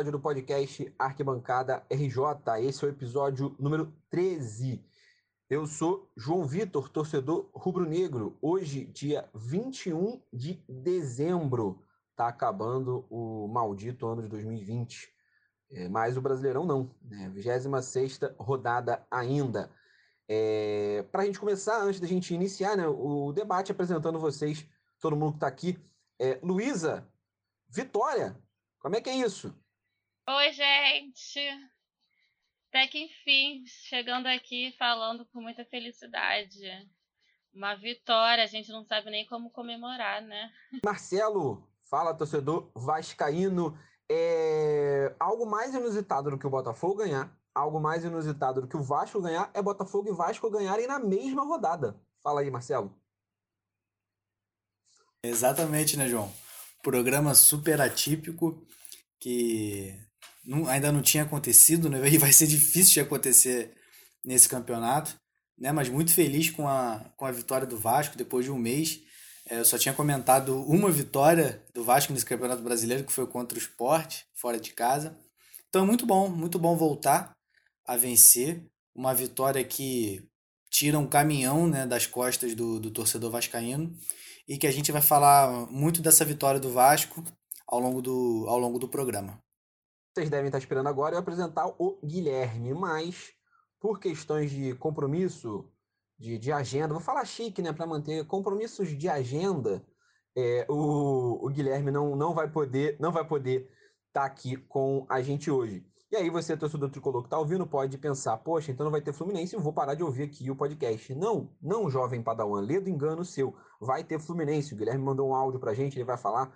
episódio do podcast Arquibancada RJ. Esse é o episódio número 13. Eu sou João Vitor, torcedor rubro-negro. Hoje, dia 21 de dezembro, tá acabando o maldito ano de 2020. É, mas o Brasileirão não, né? 26 rodada ainda. É, Para a gente começar, antes da gente iniciar né, o debate, apresentando vocês, todo mundo que está aqui. É, Luísa, Vitória, como é que é isso? Oi, gente! Até que enfim, chegando aqui falando com muita felicidade. Uma vitória, a gente não sabe nem como comemorar, né? Marcelo, fala torcedor vascaíno. É... Algo mais inusitado do que o Botafogo ganhar, algo mais inusitado do que o Vasco ganhar, é Botafogo e Vasco ganharem na mesma rodada. Fala aí, Marcelo. Exatamente, né, João? programa super atípico que não, ainda não tinha acontecido, né? E vai ser difícil de acontecer nesse campeonato, né? Mas muito feliz com a, com a vitória do Vasco depois de um mês. É, eu só tinha comentado uma vitória do Vasco nesse campeonato brasileiro, que foi contra o Sport, fora de casa. Então, muito bom, muito bom voltar a vencer. Uma vitória que tira um caminhão né, das costas do, do torcedor vascaíno e que a gente vai falar muito dessa vitória do Vasco ao longo do, ao longo do programa. Vocês devem estar esperando agora eu apresentar o Guilherme, mas por questões de compromisso, de, de agenda, vou falar chique, né, para manter compromissos de agenda, é, o, o Guilherme não, não vai poder não vai poder estar tá aqui com a gente hoje. E aí você, torcedor tricolor que está ouvindo, pode pensar, poxa, então não vai ter Fluminense, eu vou parar de ouvir aqui o podcast. Não, não, jovem padawan, lê do engano seu. Vai ter Fluminense. O Guilherme mandou um áudio pra gente, ele vai falar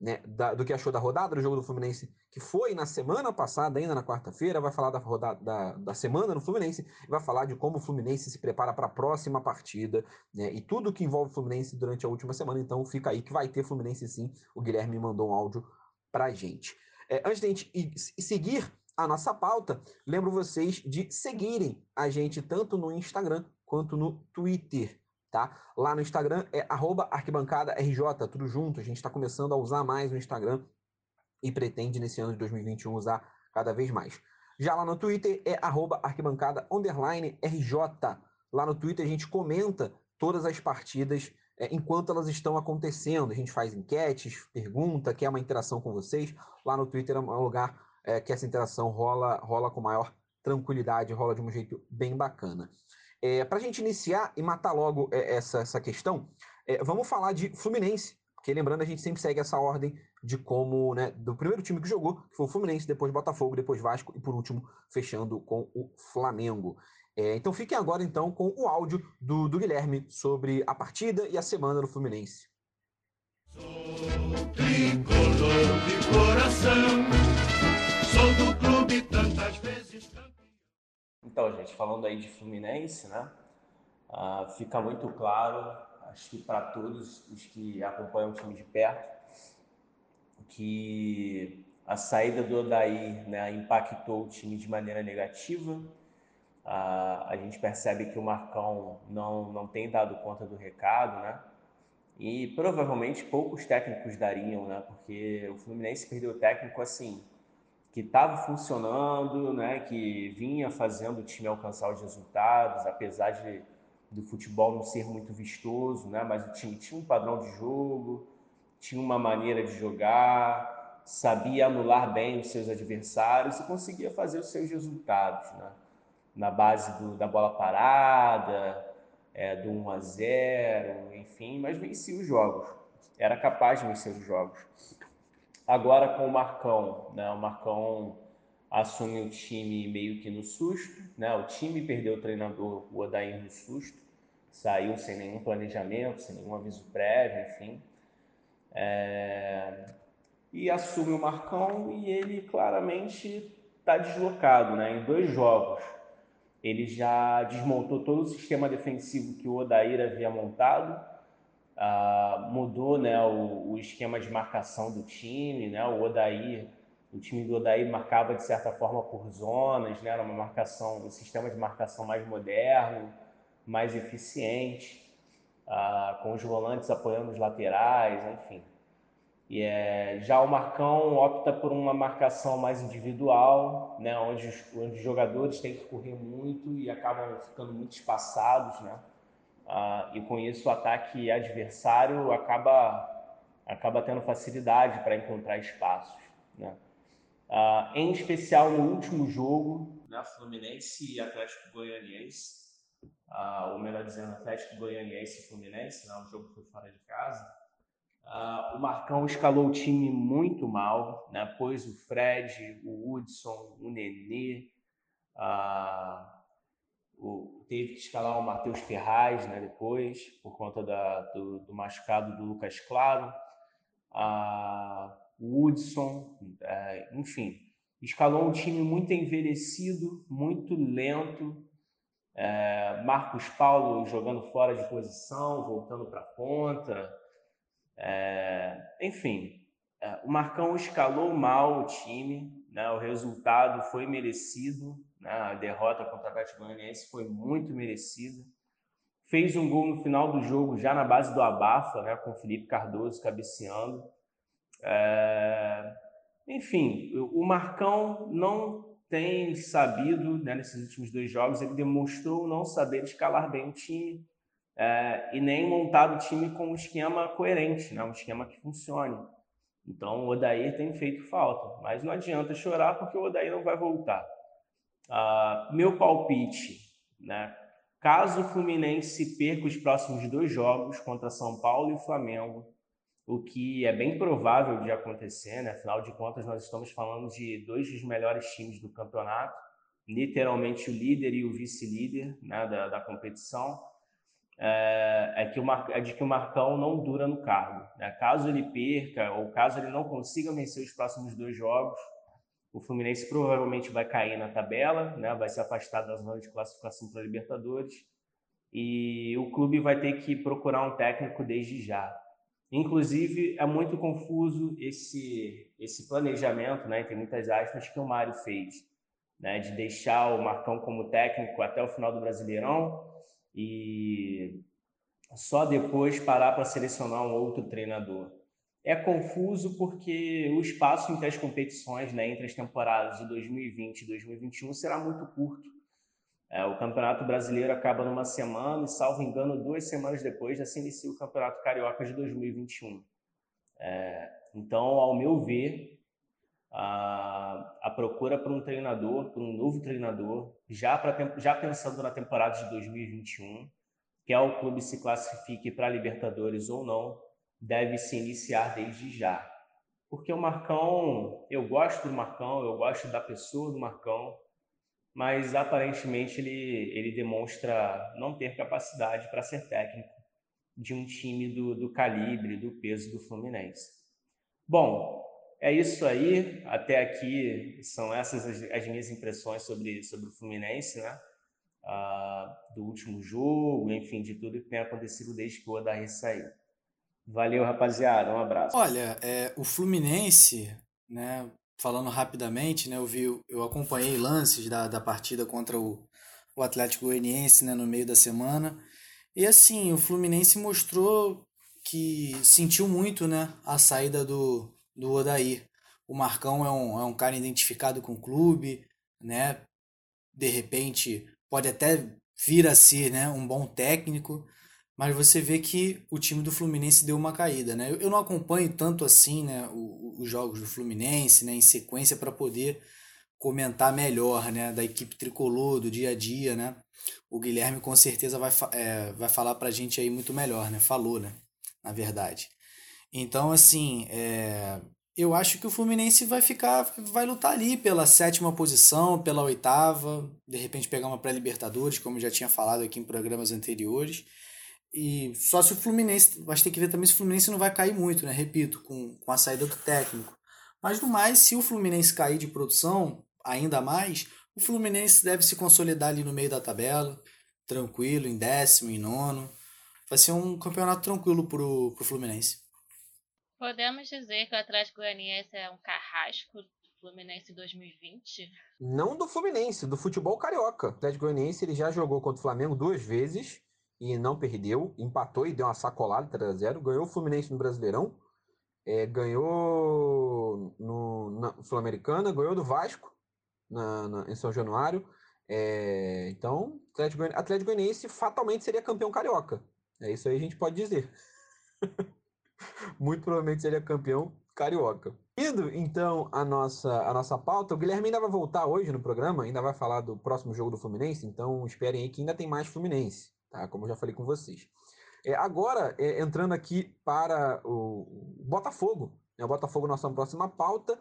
né, da, do que achou da rodada do jogo do Fluminense, que foi na semana passada, ainda na quarta-feira, vai falar da rodada da, da semana no Fluminense, vai falar de como o Fluminense se prepara para a próxima partida, né, e tudo que envolve o Fluminense durante a última semana. Então fica aí que vai ter Fluminense sim. O Guilherme mandou um áudio pra gente. É, antes a gente seguir a nossa pauta, lembro vocês de seguirem a gente tanto no Instagram quanto no Twitter, tá? Lá no Instagram é arquibancadaRJ, tudo junto. A gente está começando a usar mais o Instagram e pretende nesse ano de 2021 usar cada vez mais. Já lá no Twitter é arquibancada RJ. Lá no Twitter a gente comenta todas as partidas é, enquanto elas estão acontecendo. A gente faz enquetes, pergunta, quer uma interação com vocês. Lá no Twitter é um lugar é, que essa interação rola, rola com maior tranquilidade, rola de um jeito bem bacana. É, Para a gente iniciar e matar logo é, essa, essa questão, é, vamos falar de Fluminense, porque lembrando, a gente sempre segue essa ordem de como, né, do primeiro time que jogou, que foi o Fluminense, depois Botafogo, depois Vasco e por último fechando com o Flamengo. É, então fiquem agora então com o áudio do, do Guilherme sobre a partida e a semana do Fluminense. Sou tricolor de coração. Então, gente, falando aí de Fluminense, né? Uh, fica muito claro, acho que para todos os que acompanham o time de perto, que a saída do Odair né, impactou o time de maneira negativa. Uh, a gente percebe que o Marcão não, não tem dado conta do recado, né? E provavelmente poucos técnicos dariam, né? Porque o Fluminense perdeu o técnico assim, que estava funcionando, né, que vinha fazendo o time alcançar os resultados, apesar de do futebol não ser muito vistoso, né, mas o time tinha um padrão de jogo, tinha uma maneira de jogar, sabia anular bem os seus adversários e conseguia fazer os seus resultados, né, na base do, da bola parada, é, do 1 a 0, enfim, mas vencia os jogos, era capaz de vencer os jogos. Agora com o Marcão, né? O Marcão assume o time meio que no susto, né? O time perdeu o treinador, o Odair no susto, saiu sem nenhum planejamento, sem nenhum aviso prévio, enfim. É... E assume o Marcão e ele claramente está deslocado, né? Em dois jogos, ele já desmontou todo o sistema defensivo que o Odair havia montado Uh, mudou né, o, o, esquema de marcação do time, né, o Odair, o time do Odair marcava de certa forma por zonas, né, era uma marcação, um sistema de marcação mais moderno, mais eficiente, uh, com os volantes apoiando os laterais, enfim. E é, já o Marcão opta por uma marcação mais individual, né, onde, os, onde os jogadores têm que correr muito e acabam ficando muito espaçados, né? Ah, e com isso o ataque adversário acaba acaba tendo facilidade para encontrar espaços, né? Ah, em especial no último jogo, né, Fluminense e Atlético Goianiense, ah, ou melhor dizendo, Atlético Goianiense e Fluminense, né, o jogo foi fora de casa Uh, o Marcão escalou o time muito mal, né? pôs o Fred, o Hudson, o Nenê, uh, o, teve que escalar o Matheus Ferraz né? depois, por conta da, do, do machucado do Lucas Claro, uh, o Hudson, eh, enfim, escalou um time muito envelhecido, muito lento, eh, Marcos Paulo jogando fora de posição, voltando para a ponta, é, enfim, é, o Marcão escalou mal o time, né? o resultado foi merecido? A derrota contra o Atlético foi muito merecida. Fez um gol no final do jogo, já na base do abafa, né? com o Felipe Cardoso cabeceando. É... Enfim, o Marcão não tem sabido, né, nesses últimos dois jogos, ele demonstrou não saber escalar bem o time, é, e nem montado o time com um esquema coerente, né? um esquema que funcione. Então o Odair tem feito falta, mas não adianta chorar porque o Odair não vai voltar. Uh, meu palpite, né? caso o Fluminense perca os próximos dois jogos contra São Paulo e Flamengo, o que é bem provável de acontecer, né? afinal de contas nós estamos falando de dois dos melhores times do campeonato, literalmente o líder e o vice-líder né? da, da competição é, é, que o Mar, é de que o Marcão não dura no cargo. Né? Caso ele perca ou caso ele não consiga vencer os próximos dois jogos, o Fluminense provavelmente vai cair na tabela, né? vai se afastar da zona de classificação para a Libertadores e o clube vai ter que procurar um técnico desde já. Inclusive, é muito confuso esse, esse planejamento, né, tem muitas aspas, que o Mário fez, né, de deixar o Marcão como técnico até o final do Brasileirão e só depois parar para selecionar um outro treinador. É confuso porque o espaço entre as competições, né, entre as temporadas de 2020 e 2021, será muito curto. É, o Campeonato Brasileiro acaba numa semana e, salvo engano, duas semanas depois já se inicia o Campeonato Carioca de 2021. É, então, ao meu ver, a, a procura por um treinador, por um novo treinador, já, pra, já pensando na temporada de 2021, quer o clube se classifique para Libertadores ou não, deve se iniciar desde já. Porque o Marcão, eu gosto do Marcão, eu gosto da pessoa do Marcão, mas aparentemente ele, ele demonstra não ter capacidade para ser técnico de um time do, do calibre, do peso do Fluminense. Bom, é isso aí. Até aqui são essas as, as minhas impressões sobre, sobre o Fluminense, né? Ah, do último jogo, enfim, de tudo que tem acontecido desde que o Odair saiu. Valeu, rapaziada. Um abraço. Olha, é, o Fluminense, né? Falando rapidamente, né? Eu vi, eu acompanhei lances da, da partida contra o, o Atlético Goianiense, né? No meio da semana. E assim, o Fluminense mostrou que sentiu muito, né? A saída do, do Odair. O Marcão é um, é um cara identificado com o clube, né? De repente pode até vir a ser né, um bom técnico, mas você vê que o time do Fluminense deu uma caída, né? Eu não acompanho tanto assim, né, os jogos do Fluminense, né, em sequência para poder comentar melhor, né, da equipe tricolor, do dia a dia, né? O Guilherme com certeza vai, é, vai falar pra gente aí muito melhor, né? Falou, né? Na verdade. Então, assim, é, eu acho que o Fluminense vai ficar, vai lutar ali pela sétima posição, pela oitava, de repente pegar uma pré-Libertadores, como eu já tinha falado aqui em programas anteriores. E só se o Fluminense, vai ter que ver também se o Fluminense não vai cair muito, né? Repito, com, com a saída do técnico. Mas no mais, se o Fluminense cair de produção, ainda mais, o Fluminense deve se consolidar ali no meio da tabela, tranquilo, em décimo, em nono. Vai ser um campeonato tranquilo pro, pro Fluminense. Podemos dizer que o Atlético Goianiense é um carrasco do Fluminense 2020? Não do Fluminense, do futebol carioca. O Atlético Goianiense ele já jogou contra o Flamengo duas vezes e não perdeu, empatou e deu uma sacolada 3 a 0 ganhou o Fluminense no Brasileirão. é, ganhou no, na Sul-Americana, ganhou do Vasco na, na, em São Januário. É, então, Atlético, Atlético Goianiense fatalmente seria campeão carioca. É isso aí a gente pode dizer. Muito provavelmente seria campeão carioca. Indo então a nossa, a nossa pauta, o Guilherme ainda vai voltar hoje no programa, ainda vai falar do próximo jogo do Fluminense, então esperem aí que ainda tem mais Fluminense, tá? Como eu já falei com vocês. É, agora, é, entrando aqui para o, Botafogo, né? o Botafogo, nossa próxima pauta,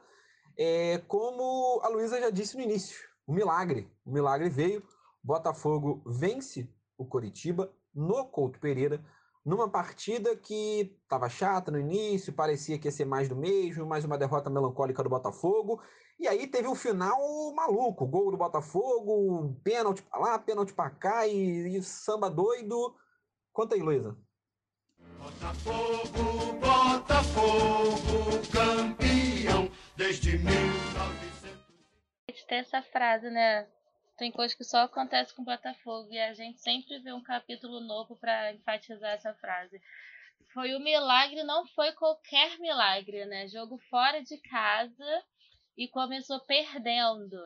é, como a Luísa já disse no início, o milagre, o milagre veio, Botafogo vence o Coritiba no Couto Pereira numa partida que estava chata no início, parecia que ia ser mais do mesmo, mais uma derrota melancólica do Botafogo. E aí teve um final maluco, gol do Botafogo, pênalti para lá, pênalti para cá e, e, samba doido. Conta aí, Luísa. Botafogo, Botafogo, campeão desde 1900. Tem essa frase, né? tem coisas que só acontece com o Botafogo e a gente sempre vê um capítulo novo para enfatizar essa frase. Foi o milagre, não foi qualquer milagre, né? Jogo fora de casa e começou perdendo.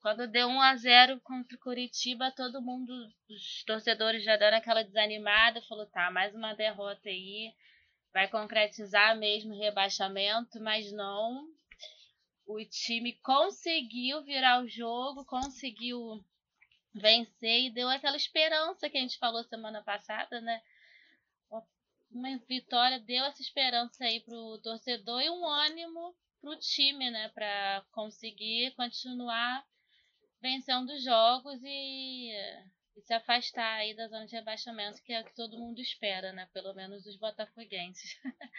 Quando deu 1 a 0 contra o Curitiba, todo mundo, os torcedores já deram aquela desanimada, falou: "Tá, mais uma derrota aí, vai concretizar mesmo o rebaixamento", mas não o time conseguiu virar o jogo, conseguiu vencer e deu aquela esperança que a gente falou semana passada, né? Uma vitória deu essa esperança aí pro torcedor e um ânimo pro time, né, para conseguir continuar vencendo os jogos e, e, se afastar aí da zona de rebaixamento, que é o que todo mundo espera, né, pelo menos os botafoguenses.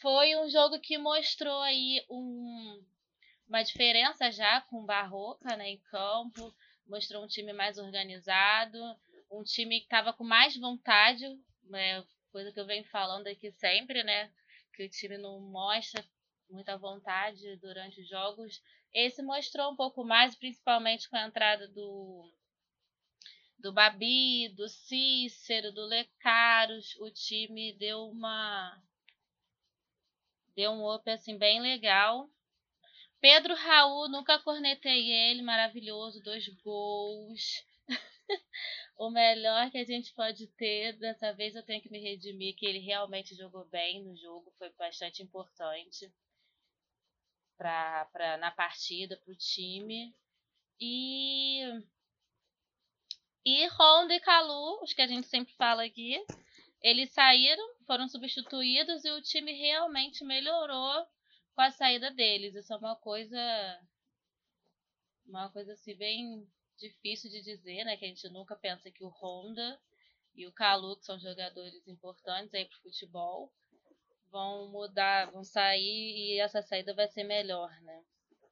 Foi um jogo que mostrou aí um uma diferença já com o Barroca né, em campo, mostrou um time mais organizado, um time que estava com mais vontade, né, coisa que eu venho falando aqui sempre, né? Que o time não mostra muita vontade durante os jogos. Esse mostrou um pouco mais, principalmente com a entrada do do Babi, do Cícero, do Lecaros, o time deu uma deu um up assim bem legal. Pedro Raul, nunca cornetei ele, maravilhoso, dois gols. o melhor que a gente pode ter. Dessa vez eu tenho que me redimir que ele realmente jogou bem no jogo, foi bastante importante pra, pra, na partida para o time. E, e Honda e Calu, os que a gente sempre fala aqui, eles saíram, foram substituídos e o time realmente melhorou com a saída deles. Isso é uma coisa uma coisa assim bem difícil de dizer, né, que a gente nunca pensa que o Honda e o Calu, que são jogadores importantes aí pro futebol, vão mudar, vão sair e essa saída vai ser melhor, né?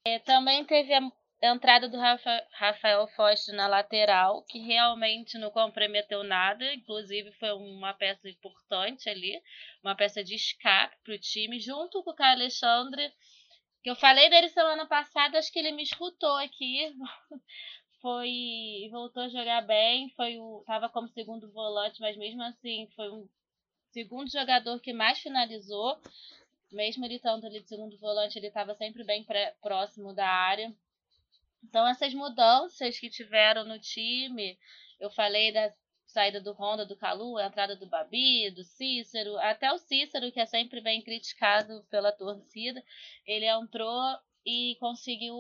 É, também teve a entrada do Rafa, Rafael Foz na lateral, que realmente não comprometeu nada, inclusive foi uma peça importante ali, uma peça de escape para o time, junto com o Caio Alexandre, que eu falei dele semana passada, acho que ele me escutou aqui, foi voltou a jogar bem, foi o tava como segundo volante, mas mesmo assim foi um segundo jogador que mais finalizou, mesmo ele estando ali de segundo volante, ele estava sempre bem pré, próximo da área. Então, essas mudanças que tiveram no time, eu falei da saída do Honda, do Calu, a entrada do Babi, do Cícero, até o Cícero, que é sempre bem criticado pela torcida, ele entrou e conseguiu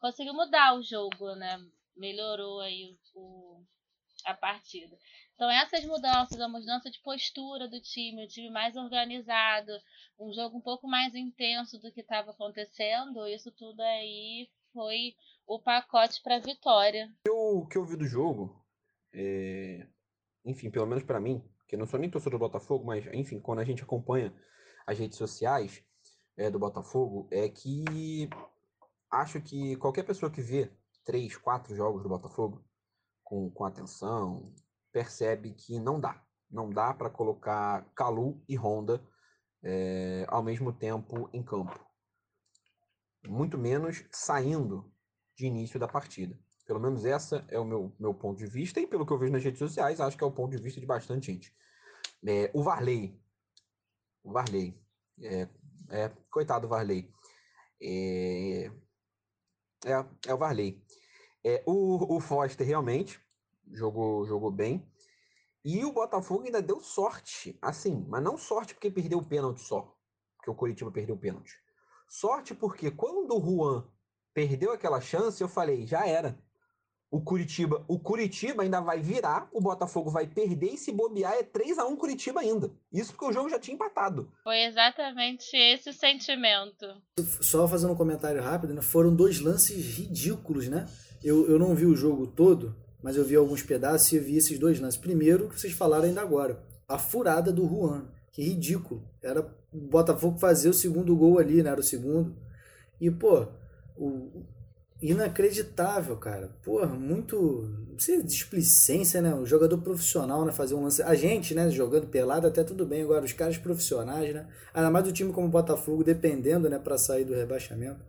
conseguiu mudar o jogo, né? Melhorou aí o, a partida. Então, essas mudanças, a mudança de postura do time, o time mais organizado, um jogo um pouco mais intenso do que estava acontecendo, isso tudo aí foi o pacote para a vitória. O que eu vi do jogo, é... enfim, pelo menos para mim, que eu não sou nem torcedor do Botafogo, mas enfim, quando a gente acompanha as redes sociais é, do Botafogo, é que acho que qualquer pessoa que vê três, quatro jogos do Botafogo com, com atenção, percebe que não dá. Não dá para colocar Calu e Honda é, ao mesmo tempo em campo. Muito menos saindo de início da partida. Pelo menos essa é o meu, meu ponto de vista, e pelo que eu vejo nas redes sociais, acho que é o ponto de vista de bastante gente. É, o Varley O Varley. É, é, coitado do Varley. É, é, é o Varley. É, o, o Foster realmente jogou, jogou bem. E o Botafogo ainda deu sorte, assim, mas não sorte porque perdeu o pênalti só, porque o Curitiba perdeu o pênalti. Sorte porque quando o Juan perdeu aquela chance, eu falei, já era. O Curitiba, o Curitiba ainda vai virar, o Botafogo vai perder e se bobear é 3 a 1 Curitiba ainda. Isso porque o jogo já tinha empatado. Foi exatamente esse o sentimento. Só fazendo um comentário rápido, né? Foram dois lances ridículos, né? Eu, eu não vi o jogo todo, mas eu vi alguns pedaços e eu vi esses dois lances. Primeiro, que vocês falaram ainda agora, a furada do Juan, que ridículo. Era o Botafogo fazer o segundo gol ali, né? Era o segundo. E, pô, o, inacreditável, cara. Porra, muito. Não displicência, né? O jogador profissional, né? Fazer um lance. A gente, né? Jogando pelado até tudo bem. Agora, os caras profissionais, né? Ainda mais do time como o Botafogo, dependendo, né? Pra sair do rebaixamento.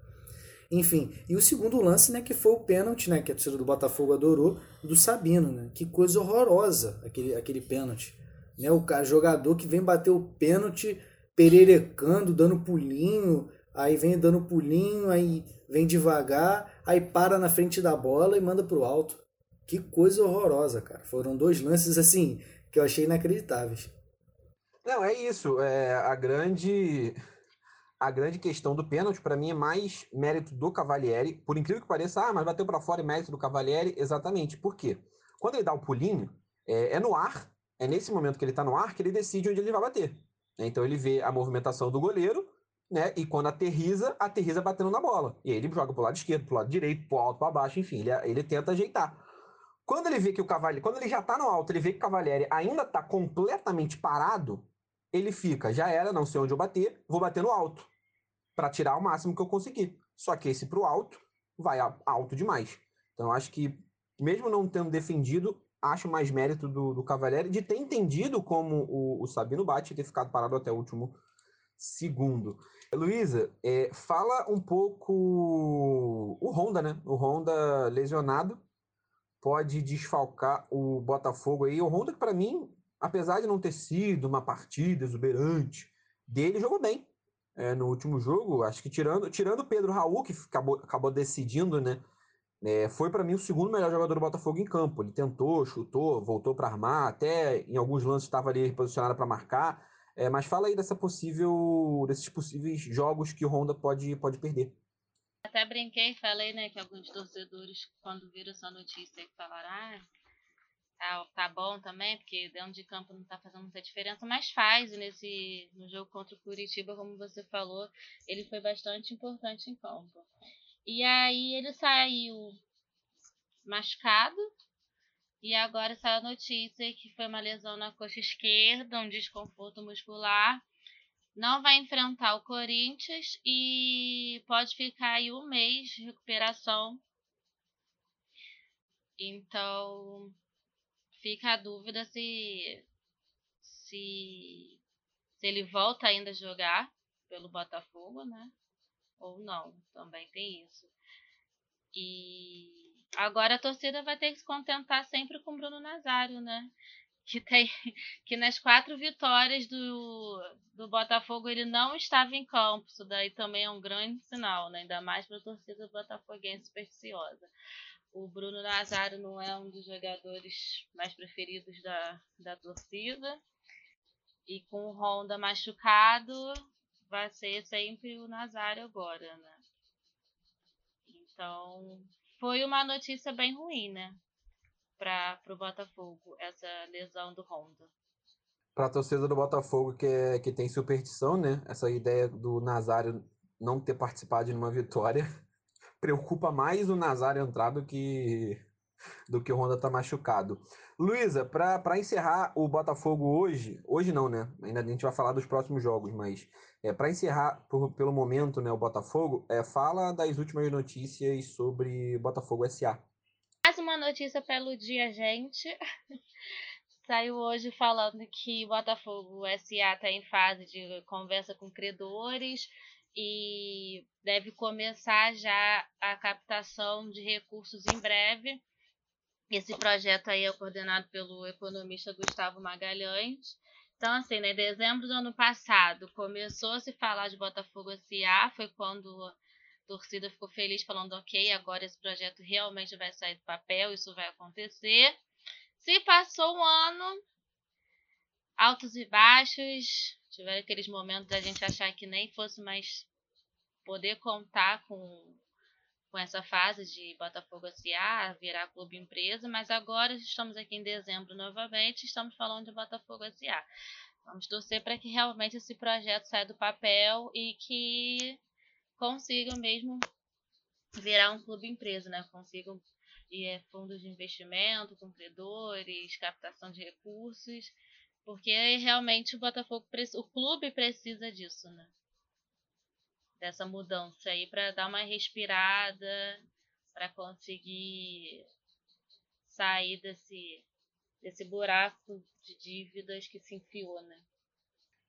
Enfim, e o segundo lance, né, que foi o pênalti, né, que a torcida do Botafogo adorou, do Sabino, né? Que coisa horrorosa aquele, aquele pênalti. Né, o jogador que vem bater o pênalti pererecando, dando pulinho, aí vem dando pulinho, aí vem devagar, aí para na frente da bola e manda pro alto. Que coisa horrorosa, cara. Foram dois lances assim que eu achei inacreditáveis. Não, é isso. É, a grande a grande questão do pênalti, para mim, é mais mérito do Cavalieri. Por incrível que pareça, ah, mas bateu para fora e mérito do Cavalieri. Exatamente. Por quê? Quando ele dá o pulinho, é, é no ar, é nesse momento que ele está no ar que ele decide onde ele vai bater. Então ele vê a movimentação do goleiro, né? E quando aterriza, aterriza batendo na bola. E aí ele joga pro lado esquerdo, pro lado direito, pro alto, para baixo, enfim, ele, ele tenta ajeitar. Quando ele vê que o Cavalieri, quando ele já tá no alto, ele vê que o Cavalieri ainda tá completamente parado, ele fica, já era, não sei onde eu bater, vou bater no alto para tirar o máximo que eu conseguir. Só que esse pro alto vai alto demais. Então acho que mesmo não tendo defendido, acho mais mérito do, do Cavalieri de ter entendido como o, o Sabino bate e ter ficado parado até o último segundo. Luísa, é, fala um pouco o Honda, né? O Honda lesionado pode desfalcar o Botafogo aí. O Honda para mim, apesar de não ter sido uma partida exuberante dele, jogou bem é, no último jogo. Acho que tirando tirando Pedro Raul que acabou, acabou decidindo, né? É, foi para mim o segundo melhor jogador do Botafogo em campo. Ele tentou, chutou, voltou para armar, até em alguns lances estava ali posicionado para marcar. É, mas fala aí dessa possível, desses possíveis jogos que o Honda pode, pode perder. Até brinquei, falei, né, que alguns torcedores, quando viram essa notícia, falaram, ah, tá, tá bom também, porque dentro de campo não tá fazendo muita diferença, mas faz nesse no jogo contra o Curitiba, como você falou, ele foi bastante importante em campo. E aí ele saiu machucado, e agora saiu a notícia que foi uma lesão na coxa esquerda, um desconforto muscular. Não vai enfrentar o Corinthians e pode ficar aí um mês de recuperação. Então, fica a dúvida se, se, se ele volta ainda a jogar pelo Botafogo, né? Ou não, também tem isso. E Agora a torcida vai ter que se contentar sempre com Bruno Nazário, né? Que, tem, que nas quatro vitórias do, do Botafogo ele não estava em campo. Isso daí também é um grande sinal, né? ainda mais para a torcida botafoguense supersticiosa. O Bruno Nazário não é um dos jogadores mais preferidos da, da torcida. E com o Honda machucado, vai ser sempre o Nazário agora, né? Então, foi uma notícia bem ruim, né? Para o Botafogo, essa lesão do Honda. Para a torcida do Botafogo, que, é, que tem superstição, né? Essa ideia do Nazário não ter participado de uma vitória preocupa mais o Nazário entrar do que, do que o Honda tá machucado. Luísa, para encerrar o Botafogo hoje, hoje não, né? Ainda a gente vai falar dos próximos jogos, mas é, para encerrar por, pelo momento né, o Botafogo, é, fala das últimas notícias sobre Botafogo SA. Mais uma notícia para iludir a gente. Saiu hoje falando que Botafogo SA está em fase de conversa com credores e deve começar já a captação de recursos em breve esse projeto aí é coordenado pelo economista Gustavo Magalhães Então, assim, né, dezembro do ano passado começou a se falar de Botafogo S.A., foi quando a torcida ficou feliz falando, ok, agora esse projeto realmente vai sair do papel, isso vai acontecer. Se passou um ano, altos e baixos, tiveram aqueles momentos da gente achar que nem fosse mais poder contar com, com essa fase de Botafogo S.A., virar clube empresa, mas agora estamos aqui em dezembro novamente, estamos falando de Botafogo S.A. Vamos torcer para que realmente esse projeto saia do papel e que consigam mesmo virar um clube empresa, né? Consigam é, fundos de investimento, cumpridores, captação de recursos, porque realmente o Botafogo, o clube precisa disso, né? Dessa mudança aí para dar uma respirada, para conseguir sair desse desse buraco de dívidas que se enfiou, né?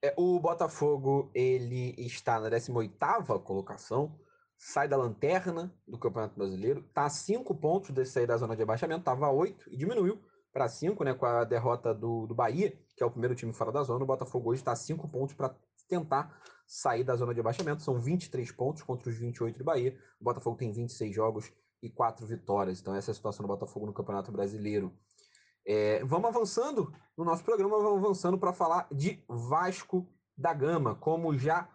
É, o Botafogo ele está na 18ª colocação, sai da lanterna do Campeonato Brasileiro, está a 5 pontos de sair da zona de abaixamento, estava a 8 e diminuiu para 5, né, com a derrota do, do Bahia, que é o primeiro time fora da zona. O Botafogo hoje está a 5 pontos para tentar sair da zona de abaixamento. São 23 pontos contra os 28 do Bahia. O Botafogo tem 26 jogos e 4 vitórias. Então, essa é a situação do Botafogo no Campeonato Brasileiro. É, vamos avançando no nosso programa, vamos avançando para falar de Vasco da Gama. Como já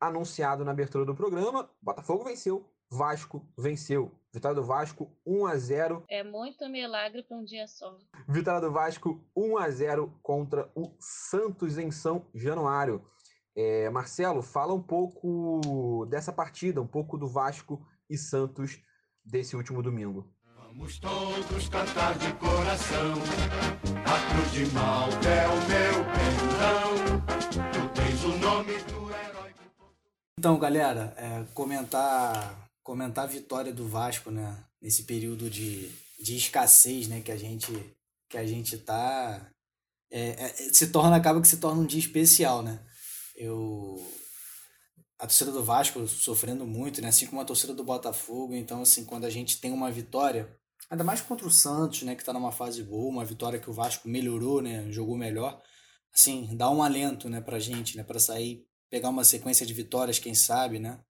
anunciado na abertura do programa, Botafogo venceu, Vasco venceu. Vitória do Vasco 1 a 0. É muito milagre para um dia só. Vitória do Vasco 1 a 0 contra o Santos em São Januário. É, Marcelo, fala um pouco dessa partida, um pouco do Vasco e Santos desse último domingo. Vamos todos cantar de coração. A cruz de mal é o meu perdão. Tu tens o nome do herói. Então, galera, é, comentar comentar a vitória do Vasco, né? Nesse período de, de escassez, né? Que a gente que a gente tá é, é, se torna acaba que se torna um dia especial, né? Eu a torcida do Vasco sofrendo muito, né? Assim como a torcida do Botafogo. Então, assim, quando a gente tem uma vitória, Ainda mais contra o Santos, né, que está numa fase boa, uma vitória que o Vasco melhorou, né, jogou melhor. Assim, dá um alento, né, pra gente, né, para sair, pegar uma sequência de vitórias, quem sabe, né,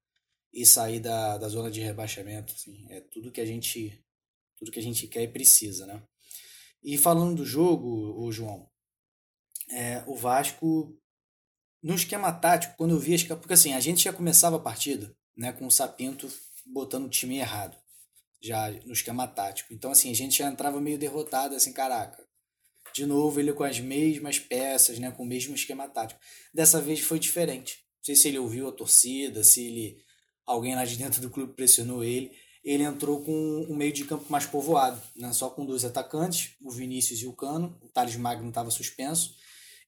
e sair da, da zona de rebaixamento, assim. É tudo que a gente tudo que a gente quer e precisa, né? E falando do jogo, o João, é, o Vasco no esquema tático, quando eu vi, porque assim, a gente já começava a partida, né, com o Sapinto botando o time errado já no esquema tático. Então, assim, a gente já entrava meio derrotado, assim, caraca. De novo, ele com as mesmas peças, né, com o mesmo esquema tático. Dessa vez foi diferente. Não sei se ele ouviu a torcida, se ele alguém lá de dentro do clube pressionou ele. Ele entrou com um meio de campo mais povoado, né, só com dois atacantes, o Vinícius e o Cano. O Thales Magno estava suspenso.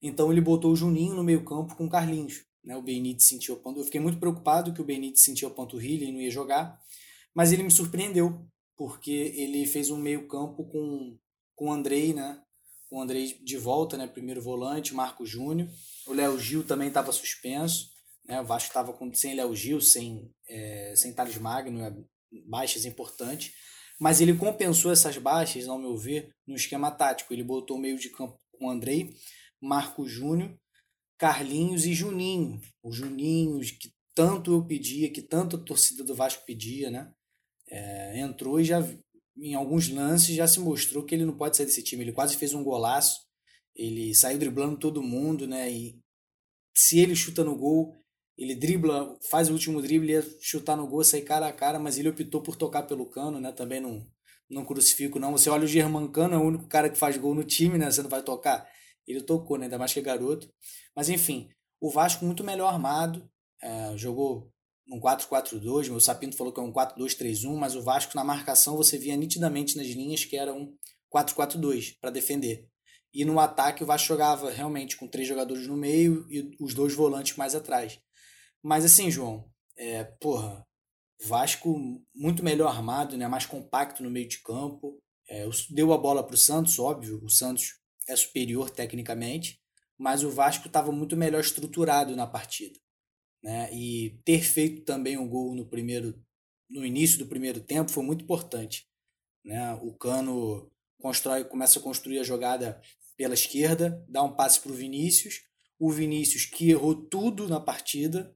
Então ele botou o Juninho no meio campo com o Carlinhos. Né, o Benítez sentiu. Eu fiquei muito preocupado que o Benítez sentiu a panturrilha e não ia jogar. Mas ele me surpreendeu, porque ele fez um meio-campo com, com o Andrei, né? Com o Andrei de volta, né? Primeiro volante, Marco Júnior. O Léo Gil também estava suspenso. Né? O Vasco estava sem Léo Gil, sem, é, sem Thales Magno, é, baixas importantes. Mas ele compensou essas baixas, ao meu ver, no esquema tático. Ele botou meio de campo com Andrei, Marco Júnior, Carlinhos e Juninho. O Juninho, que tanto eu pedia, que tanto a torcida do Vasco pedia, né? é, entrou e já em alguns lances já se mostrou que ele não pode sair desse time. Ele quase fez um golaço, ele saiu driblando todo mundo, né? E se ele chuta no gol, ele dribla, faz o último drible, ia chutar no gol, sair cara a cara, mas ele optou por tocar pelo cano, né? Também não, não crucifico, não. Você olha o Germancano, é o único cara que faz gol no time, né? Você não vai tocar. Ele tocou, né? Ainda mais que é garoto. Mas enfim, o Vasco muito melhor armado, é, jogou um 4-4-2, meu Sapinto falou que é um 4-2-3-1, mas o Vasco na marcação você via nitidamente nas linhas que era um 4-4-2 para defender. E no ataque o Vasco jogava realmente com três jogadores no meio e os dois volantes mais atrás. Mas assim, João, é, porra, Vasco muito melhor armado, né, mais compacto no meio de campo. É, deu a bola para o Santos, óbvio, o Santos é superior tecnicamente, mas o Vasco estava muito melhor estruturado na partida né? E ter feito também um gol no primeiro no início do primeiro tempo foi muito importante, né? O Cano constrói, começa a construir a jogada pela esquerda, dá um passe para o Vinícius, o Vinícius, que errou tudo na partida,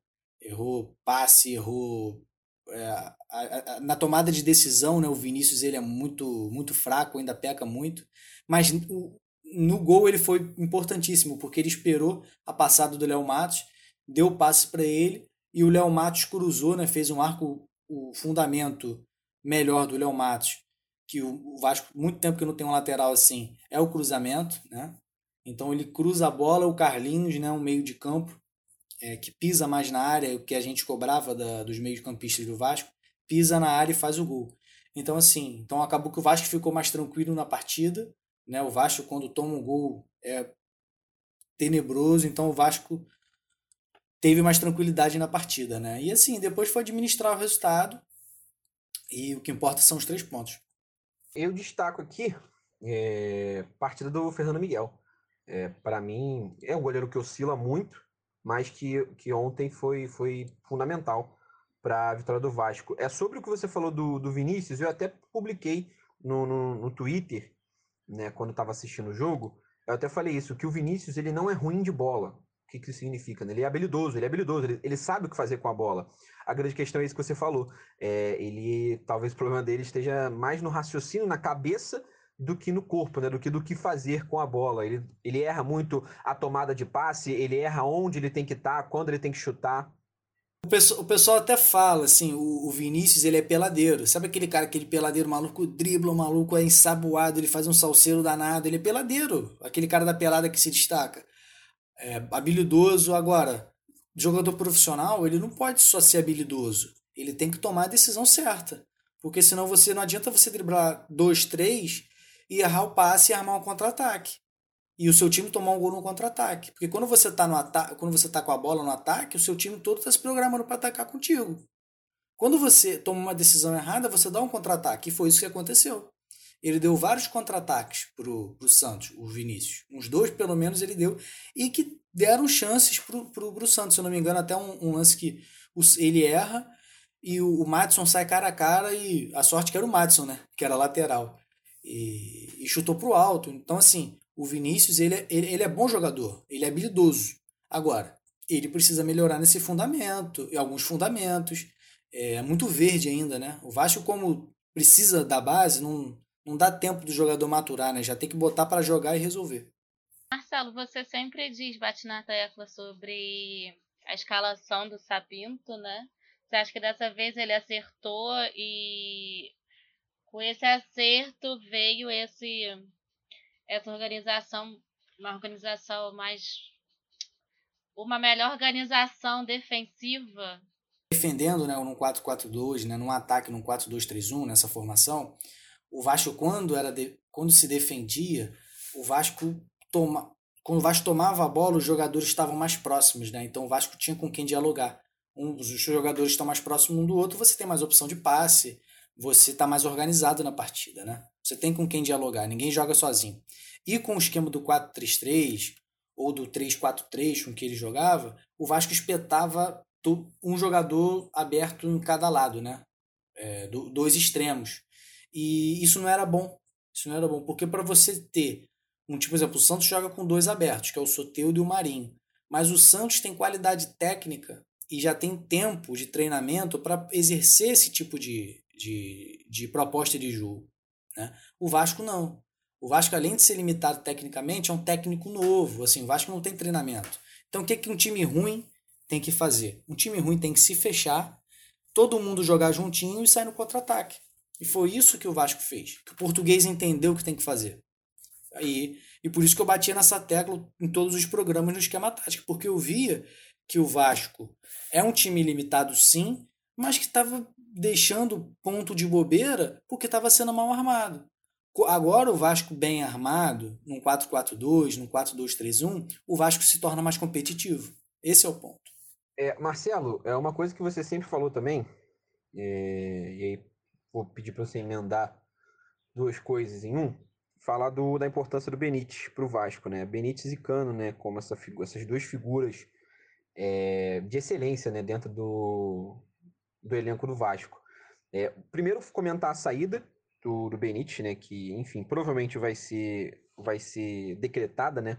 errou passe, errou é, a, a, na tomada de decisão, né, o Vinícius ele é muito muito fraco, ainda peca muito, mas o, no gol ele foi importantíssimo, porque ele esperou a passada do Léo Matos, deu o passe para ele e o Léo Matos cruzou, né, fez um arco, o fundamento melhor do Léo Matos, que o Vasco, muito tempo que não tem um lateral assim, é o cruzamento, né? Então ele cruza a bola, o Carlinhos, né, um meio de campo, é, que pisa mais na área, o que a gente cobrava da, dos meio-campistas do Vasco, pisa na área e faz o gol. Então, assim, então acabou que o Vasco ficou mais tranquilo na partida. Né? O Vasco, quando toma um gol, é tenebroso. Então, o Vasco teve mais tranquilidade na partida. Né? E, assim, depois foi administrar o resultado. E o que importa são os três pontos. Eu destaco aqui é, partida do Fernando Miguel. É, Para mim, é um goleiro que oscila muito mas que, que ontem foi, foi fundamental para a vitória do Vasco. É sobre o que você falou do, do Vinícius, eu até publiquei no, no, no Twitter, né, quando estava assistindo o jogo, eu até falei isso, que o Vinícius ele não é ruim de bola. O que, que isso significa? Né? Ele é habilidoso, ele é habilidoso, ele, ele sabe o que fazer com a bola. A grande questão é isso que você falou. É, ele talvez o problema dele esteja mais no raciocínio, na cabeça do que no corpo, né? Do que do que fazer com a bola. Ele, ele erra muito a tomada de passe, ele erra onde ele tem que estar, tá, quando ele tem que chutar. O pessoal, o pessoal até fala assim, o, o, Vinícius ele é peladeiro. Sabe aquele cara, aquele peladeiro maluco, dribla, o maluco é ensaboado, ele faz um salseiro danado, ele é peladeiro. Aquele cara da pelada que se destaca. É habilidoso. Agora, jogador profissional, ele não pode só ser habilidoso. Ele tem que tomar a decisão certa. Porque senão você não adianta você driblar dois, três e errar o passe e armar um contra-ataque. E o seu time tomar um gol no contra-ataque. Porque quando você está no ataque, quando você tá com a bola no ataque, o seu time todo está se programando para atacar contigo. Quando você toma uma decisão errada, você dá um contra-ataque. E foi isso que aconteceu. Ele deu vários contra-ataques pro, pro Santos, o Vinícius. Uns dois, pelo menos, ele deu. E que deram chances pro, pro, pro Santos. Se eu não me engano, até um, um lance que ele erra e o, o Madison sai cara a cara e a sorte que era o Madison, né? Que era lateral e, e chutou para o alto. Então, assim, o Vinícius ele, é, ele, ele é bom jogador, ele é habilidoso. Agora, ele precisa melhorar nesse fundamento, e alguns fundamentos. É muito verde ainda, né? O Vasco, como precisa da base, não, não dá tempo do jogador maturar, né? Já tem que botar para jogar e resolver. Marcelo, você sempre diz, bate na tecla sobre a escalação do Sapinto, né? Você acha que dessa vez ele acertou e com esse acerto veio esse essa organização, uma organização mais uma melhor organização defensiva. Defendendo, né, num 4-4-2, né, num ataque num 4-2-3-1, nessa formação, o Vasco quando era de, quando se defendia, o Vasco toma quando o Vasco tomava a bola, os jogadores estavam mais próximos, né? Então o Vasco tinha com quem dialogar. Um, os jogadores estão mais próximos um do outro, você tem mais opção de passe, você está mais organizado na partida, né? Você tem com quem dialogar, ninguém joga sozinho. E com o esquema do 4-3-3 ou do 3-4-3 com que ele jogava, o Vasco espetava um jogador aberto em cada lado, né? É, dois extremos. E isso não era bom. Isso não era bom, porque para você ter um tipo, por exemplo, o Santos joga com dois abertos, que é o Soteudo e o Marinho. Mas o Santos tem qualidade técnica e já tem tempo de treinamento para exercer esse tipo de, de, de proposta de jogo. Né? O Vasco não. O Vasco, além de ser limitado tecnicamente, é um técnico novo. Assim, o Vasco não tem treinamento. Então, o que, que um time ruim tem que fazer? Um time ruim tem que se fechar, todo mundo jogar juntinho e sair no contra-ataque. E foi isso que o Vasco fez. Que o português entendeu o que tem que fazer. E, e por isso que eu batia nessa tecla em todos os programas no esquema tático, porque eu via que o Vasco é um time limitado, sim, mas que estava deixando ponto de bobeira porque estava sendo mal armado. Agora o Vasco bem armado, num 4-4-2, num 4-2-3-1, o Vasco se torna mais competitivo. Esse é o ponto. É, Marcelo, é uma coisa que você sempre falou também, é, e aí vou pedir para você emendar duas coisas em um, falar do, da importância do Benítez para o Vasco, né? Benítez e Cano, né? Como essa, essas duas figuras é, de excelência, né? Dentro do, do elenco do Vasco. É, primeiro, comentar a saída do, do Benítez, né? Que, enfim, provavelmente vai ser, vai ser decretada, né?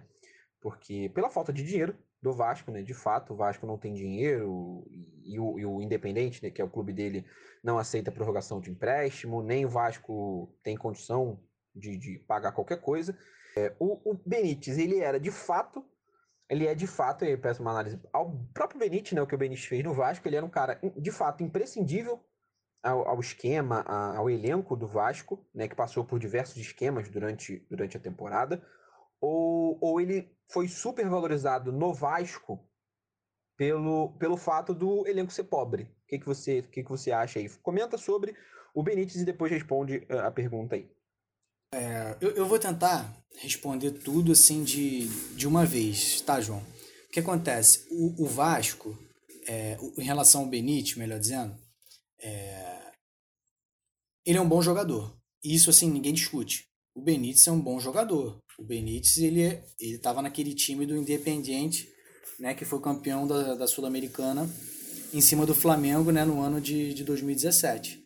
Porque pela falta de dinheiro, do Vasco, né? De fato, o Vasco não tem dinheiro e o, e o Independente, né, que é o clube dele, não aceita prorrogação de empréstimo, nem o Vasco tem condição de, de pagar qualquer coisa. É, o, o Benítez, ele era de fato, ele é de fato, eu peço uma análise ao próprio Benítez, né, o que o Benítez fez no Vasco, ele era um cara de fato imprescindível ao, ao esquema, a, ao elenco do Vasco, né, que passou por diversos esquemas durante, durante a temporada, ou, ou ele foi super valorizado no Vasco pelo, pelo fato do elenco ser pobre. O que, que, você, que, que você acha aí? Comenta sobre o Benítez e depois responde eh, a pergunta aí. É, eu, eu vou tentar responder tudo assim de, de uma vez, tá, João? O que acontece? O, o Vasco, é, em relação ao Benítez, melhor dizendo, é, ele é um bom jogador. Isso, assim, ninguém discute. O Benítez é um bom jogador. O Benítez, ele ele estava naquele time do Independiente, né, que foi campeão da, da Sul-Americana em cima do Flamengo, né, no ano de, de 2017,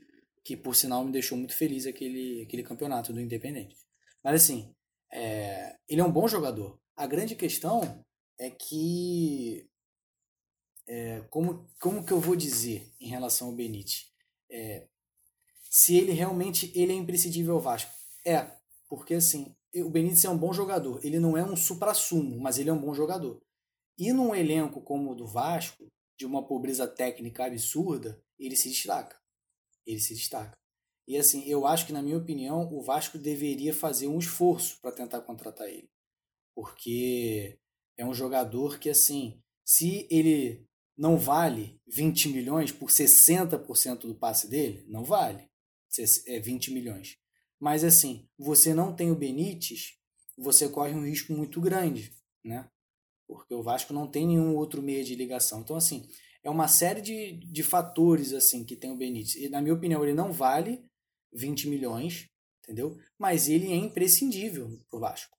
que por sinal me deixou muito feliz aquele, aquele campeonato do Independente. Mas assim, é, ele é um bom jogador. A grande questão é que é, como, como que eu vou dizer em relação ao Benítez? É, se ele realmente ele é imprescindível ao Vasco. É, porque assim, o Benítez é um bom jogador. Ele não é um supra-sumo, mas ele é um bom jogador. E num elenco como o do Vasco, de uma pobreza técnica absurda, ele se destaca. Ele se destaca. E assim, eu acho que, na minha opinião, o Vasco deveria fazer um esforço para tentar contratar ele. Porque é um jogador que, assim, se ele não vale 20 milhões por 60% do passe dele, não vale. É 20 milhões. Mas assim, você não tem o Benítez, você corre um risco muito grande, né? Porque o Vasco não tem nenhum outro meio de ligação. Então, assim, é uma série de, de fatores assim que tem o Benítez. E, na minha opinião, ele não vale 20 milhões, entendeu? Mas ele é imprescindível pro Vasco.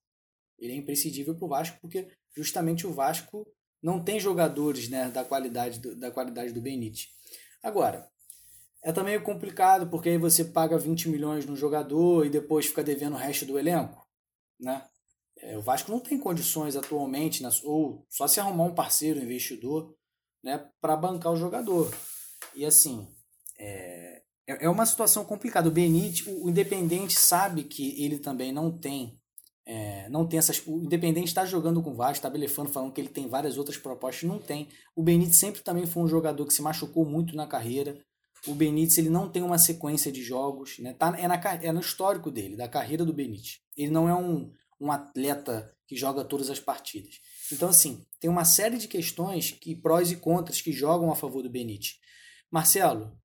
Ele é imprescindível pro Vasco porque justamente o Vasco não tem jogadores né, da, qualidade do, da qualidade do Benítez. Agora, é também complicado, porque aí você paga 20 milhões no jogador e depois fica devendo o resto do elenco. Né? É, o Vasco não tem condições atualmente, ou só se arrumar um parceiro, um investidor, né, para bancar o jogador. E assim, é, é, é uma situação complicada. O Benítez, o Independente sabe que ele também não tem é, não tem essas. O Independente está jogando com o Vasco, está belefando, falando que ele tem várias outras propostas. Não tem. O Benítez sempre também foi um jogador que se machucou muito na carreira. O Benítez ele não tem uma sequência de jogos. Né? Tá, é, na, é no histórico dele, da carreira do Benítez. Ele não é um, um atleta que joga todas as partidas. Então, assim, tem uma série de questões que prós e contras que jogam a favor do Benítez. Marcelo,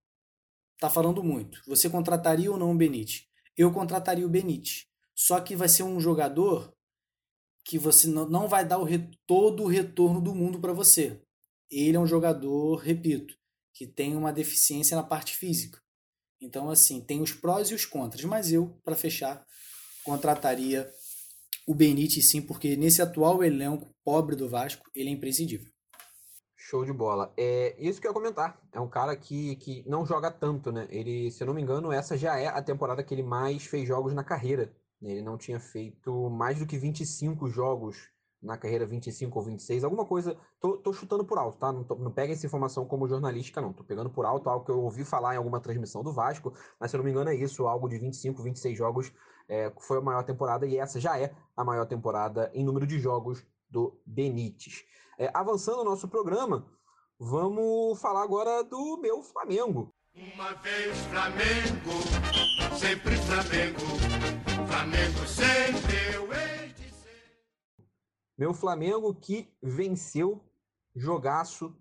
tá falando muito. Você contrataria ou não o Benítez? Eu contrataria o Benítez. Só que vai ser um jogador que você não vai dar o todo o retorno do mundo para você. Ele é um jogador, repito, que tem uma deficiência na parte física. Então, assim, tem os prós e os contras. Mas eu, para fechar, contrataria o Benítez sim, porque nesse atual elenco pobre do Vasco, ele é imprescindível. Show de bola. É isso que eu ia comentar. É um cara que, que não joga tanto, né? Ele, se eu não me engano, essa já é a temporada que ele mais fez jogos na carreira. Ele não tinha feito mais do que 25 jogos na carreira, 25 ou 26, alguma coisa. Tô, tô chutando por alto, tá? Não, tô, não pega essa informação como jornalística, não. Tô pegando por alto algo que eu ouvi falar em alguma transmissão do Vasco, mas se eu não me engano é isso, algo de 25, 26 jogos é, foi a maior temporada e essa já é a maior temporada em número de jogos do Benítez. É, avançando o nosso programa, vamos falar agora do meu Flamengo. Uma vez Flamengo, sempre Flamengo. Flamengo sempre eu hei de ser. Meu Flamengo que venceu jogaço,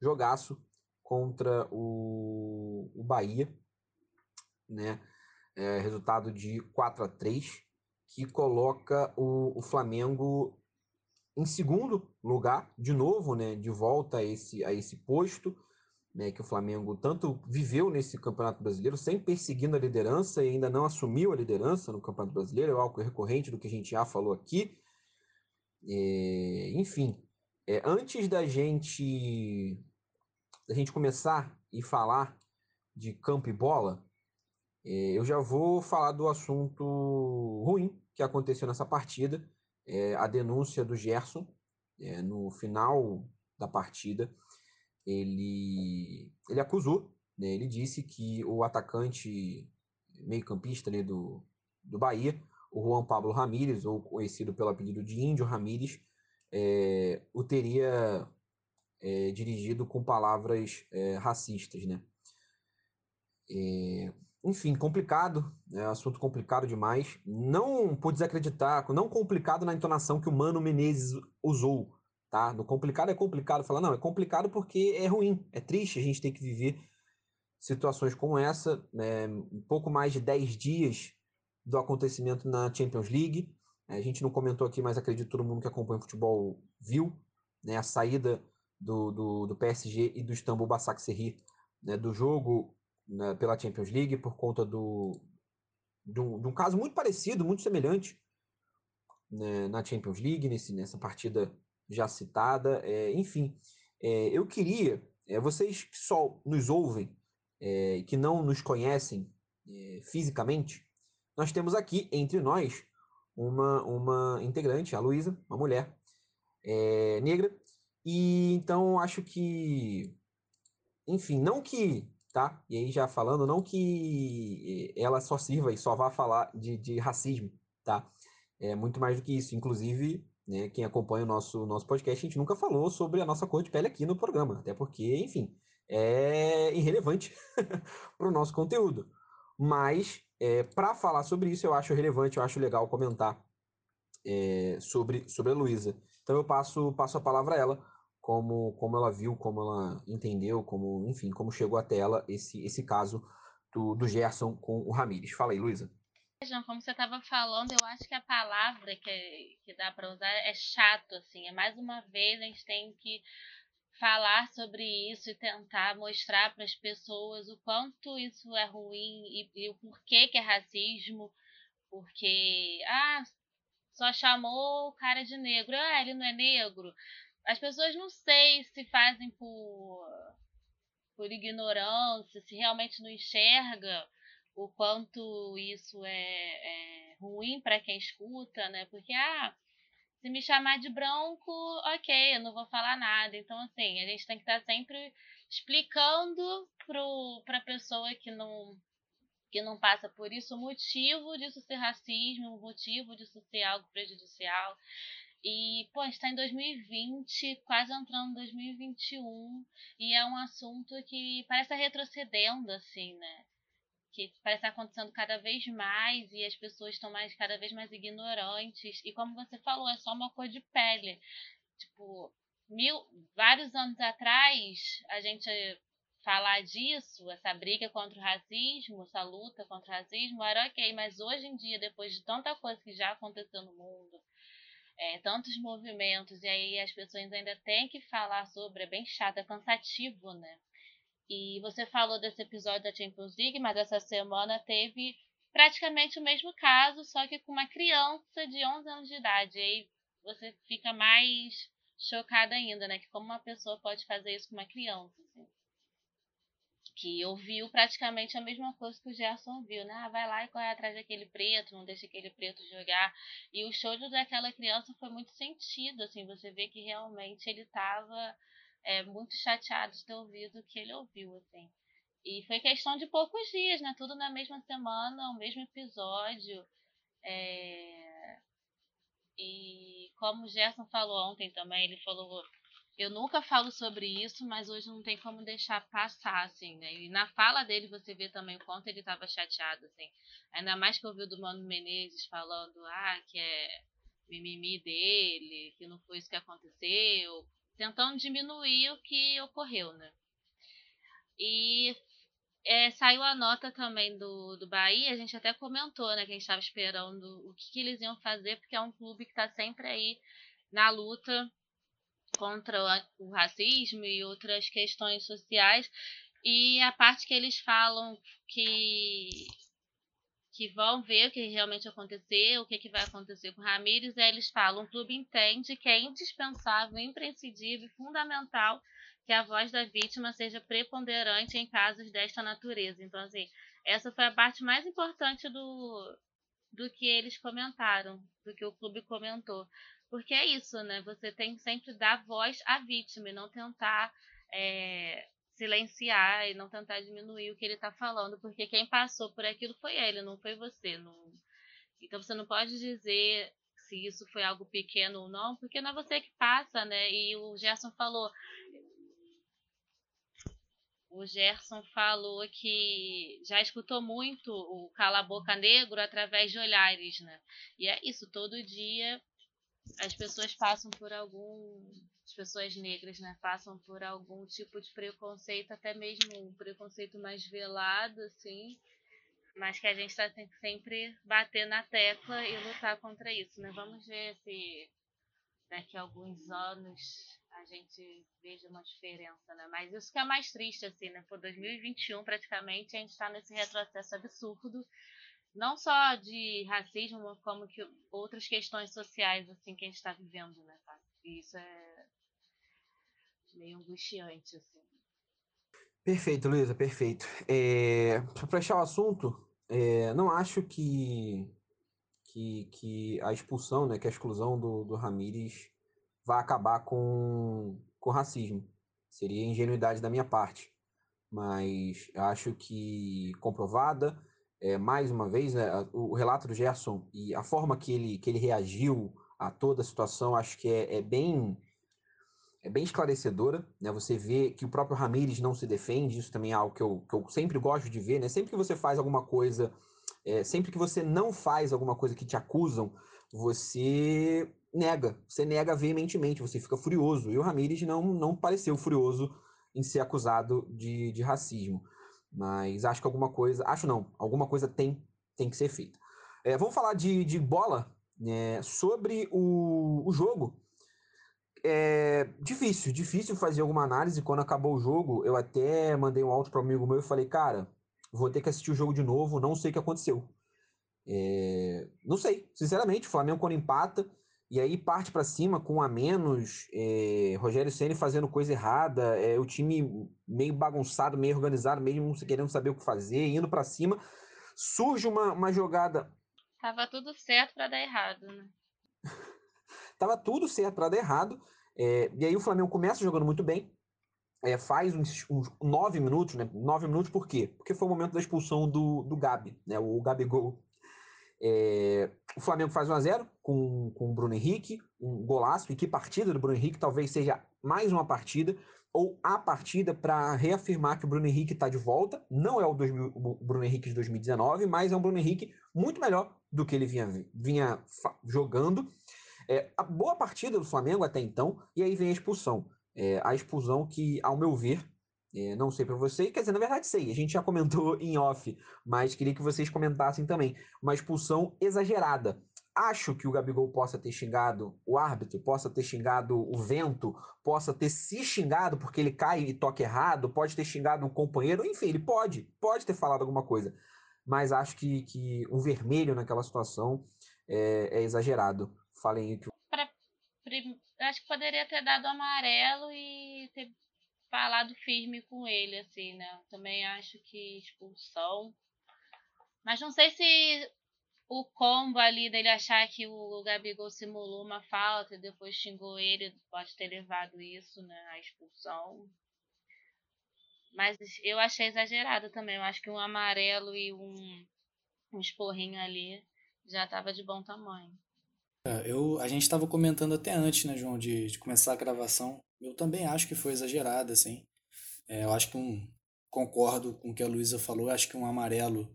jogaço contra o, o Bahia, né? É, resultado de 4 a 3 que coloca o, o Flamengo em segundo lugar, de novo, né? De volta a esse, a esse posto né, que o Flamengo tanto viveu nesse Campeonato Brasileiro, sem perseguindo a liderança e ainda não assumiu a liderança no Campeonato Brasileiro, é algo recorrente do que a gente já falou aqui. É, enfim, é, antes da gente da gente começar e falar de campo e bola, eu já vou falar do assunto ruim que aconteceu nessa partida, é, a denúncia do Gerson, é, no final da partida, ele, ele acusou, né, ele disse que o atacante meio-campista do, do Bahia, o Juan Pablo Ramírez, ou conhecido pelo apelido de Índio Ramírez, é, o teria é, dirigido com palavras é, racistas, né? Enfim, complicado, é assunto complicado demais. Não por desacreditar, não complicado na entonação que o Mano Menezes usou, tá? No complicado é complicado falar, não, é complicado porque é ruim, é triste a gente ter que viver situações como essa, né? um pouco mais de 10 dias do acontecimento na Champions League. A gente não comentou aqui, mas acredito que todo mundo que acompanha futebol viu né, a saída do, do, do PSG e do Istambul Basaksehir né, do jogo né, pela Champions League por conta do, de, um, de um caso muito parecido, muito semelhante né, na Champions League, nesse, nessa partida já citada. É, enfim, é, eu queria, é, vocês que só nos ouvem e que não nos conhecem é, fisicamente, nós temos aqui entre nós uma, uma integrante, a Luísa, uma mulher é, negra, e então acho que, enfim, não que, tá? E aí já falando, não que ela só sirva e só vá falar de, de racismo, tá? É muito mais do que isso. Inclusive, né, quem acompanha o nosso, nosso podcast, a gente nunca falou sobre a nossa cor de pele aqui no programa, até porque, enfim, é irrelevante para o nosso conteúdo. Mas, é, para falar sobre isso, eu acho relevante, eu acho legal comentar é, sobre, sobre a Luísa. Então eu passo, passo a palavra a ela como, como ela viu, como ela entendeu, como, enfim, como chegou até ela esse, esse caso do, do Gerson com o Ramires. Fala aí, Luísa. Jean, como você estava falando, eu acho que a palavra que, que dá para usar é chato, assim. É mais uma vez a gente tem que falar sobre isso e tentar mostrar para as pessoas o quanto isso é ruim e, e, o porquê que é racismo, porque ah, só chamou o cara de negro, ah, ele não é negro. As pessoas não sei se fazem por, por ignorância, se realmente não enxerga o quanto isso é, é ruim para quem escuta, né? Porque, ah, se me chamar de branco, ok, eu não vou falar nada. Então, assim, a gente tem que estar sempre explicando para a pessoa que não que não passa por isso o motivo disso ser racismo, o motivo disso ser algo prejudicial. E, pô, a gente tá em 2020, quase entrando em 2021, e é um assunto que parece estar retrocedendo, assim, né? Que parece estar acontecendo cada vez mais e as pessoas estão mais, cada vez mais ignorantes. E como você falou, é só uma cor de pele. Tipo, mil, vários anos atrás, a gente falar disso, essa briga contra o racismo, essa luta contra o racismo, era ok, mas hoje em dia, depois de tanta coisa que já aconteceu no mundo, é, tantos movimentos, e aí as pessoas ainda têm que falar sobre, é bem chato, é cansativo, né? E você falou desse episódio da Champions League, mas essa semana teve praticamente o mesmo caso, só que com uma criança de 11 anos de idade. E aí você fica mais chocada ainda, né? Que como uma pessoa pode fazer isso com uma criança, que ouviu praticamente a mesma coisa que o Gerson viu, né? Ah, vai lá e corre atrás daquele preto, não deixa aquele preto jogar. E o show daquela criança foi muito sentido, assim, você vê que realmente ele estava é, muito chateado de ter ouvido o que ele ouviu, assim. E foi questão de poucos dias, né? Tudo na mesma semana, o mesmo episódio. É... E como o Gerson falou ontem também, ele falou eu nunca falo sobre isso, mas hoje não tem como deixar passar, assim, né? E na fala dele você vê também o quanto ele estava chateado, assim. Ainda mais que eu vi do Mano Menezes falando, ah, que é mimimi dele, que não foi isso que aconteceu, tentando diminuir o que ocorreu, né? E é, saiu a nota também do, do Bahia, a gente até comentou, né, que a gente estava esperando o que, que eles iam fazer, porque é um clube que está sempre aí na luta contra o racismo e outras questões sociais. E a parte que eles falam que que vão ver o que realmente aconteceu, o que, que vai acontecer com o Ramires, é, eles falam, o clube entende que é indispensável, imprescindível, fundamental que a voz da vítima seja preponderante em casos desta natureza. Então, assim, essa foi a parte mais importante do, do que eles comentaram, do que o clube comentou Porque é isso, né? Você tem que sempre dar voz à vítima e não tentar é, silenciar e não tentar diminuir o que ele está falando, porque quem passou por aquilo foi ele, não foi você. Não... Então você não pode dizer se isso foi algo pequeno ou não, porque não é você que passa, né? E o Gerson falou. O Gerson falou que já escutou muito o Cala a Boca Negro através de olhares, né? E é isso, todo dia as pessoas passam por algum as pessoas negras né passam por algum tipo de preconceito até mesmo um preconceito mais velado assim mas que a gente está tem que sempre bater na tecla e lutar contra isso né? Vamos ver se daqui a alguns anos a gente veja uma diferença né? Mas isso que é mais triste assim né? Por 2021 praticamente a gente está nesse retrocesso absurdo não só de racismo, como que outras questões sociais assim que a gente está vivendo, né? Tá? Isso é meio angustiante, assim. Perfeito, Luísa, perfeito. É, Para fechar o assunto, é, não acho que, que, que a expulsão, né, que a exclusão do, do Ramires vai acabar com, com racismo. Seria ingenuidade da minha parte. Mas acho que comprovada, é, mais uma vez, né, o relato do Gerson e a forma que ele, que ele reagiu a toda a situação, acho que é, é bem é bem esclarecedora, né? Você vê que o próprio Ramires não se defende, isso também é algo que eu, que eu sempre gosto de ver, né? Sempre que você faz alguma coisa, é, sempre que você não faz alguma coisa que te acusam, você nega, você nega veementemente, você fica furioso. E o Ramires não, não pareceu furioso em ser acusado de, de racismo. Mas acho que alguma coisa. Acho não, alguma coisa tem, tem que ser feita. É, vamos falar de, de bola né, sobre o, o jogo. É difícil, difícil fazer alguma análise. Quando acabou o jogo, eu até mandei um áudio para um amigo meu e falei, cara, vou ter que assistir o jogo de novo, não sei o que aconteceu. É, não sei, sinceramente, o Flamengo quando empata, e aí parte para cima com um a menos, é, Rogério Ceni fazendo coisa errada, é, o time meio bagunçado, meio organizado, mesmo querendo saber o que fazer, indo para cima. Surge uma, uma jogada. Tava tudo certo para dar errado, né? Tava tudo certo para dar errado. É, e aí o Flamengo começa jogando muito bem. Faz uns, uns nove minutos, né? Nove minutos por quê? Porque foi o momento da expulsão do, do Gabi, né? O Gabigol o Flamengo faz 1x0 com, com o Bruno Henrique, um golaço. E que partida do Bruno Henrique talvez seja mais uma partida, ou a partida para reafirmar que o Bruno Henrique está de volta. Não é o, 2000, o, Bruno Henrique de 2019, mas é um Bruno Henrique muito melhor do que ele vinha, vinha jogando. É, a boa partida do Flamengo até então, e aí vem a expulsão. É, a expulsão que, ao meu ver, é, não sei para você, quer dizer, na verdade sei, a gente já comentou em off, mas queria que vocês comentassem também. Uma expulsão exagerada. Acho que o Gabigol possa ter xingado o árbitro, possa ter xingado o vento, possa ter se xingado porque ele cai e toca errado, pode ter xingado um companheiro, enfim, ele pode, pode ter falado alguma coisa. Mas acho que, que o vermelho naquela situação é, é exagerado. Falem aí que. Pra, acho que poderia ter dado amarelo e ter falado firme com ele, assim, né? Também acho que expulsão. Mas não sei se o combo ali dele achar que o Gabigol simulou uma falta e depois xingou ele pode ter levado isso, né? A expulsão. Mas eu achei exagerado também. Eu acho que um amarelo e um, um esporrinho ali já estava de bom tamanho. É, eu, a gente estava comentando até antes, né, João, de, de começar a gravação. Eu também acho que foi exagerado, assim. É, eu acho que um. Concordo com o que a Luísa falou, acho que um amarelo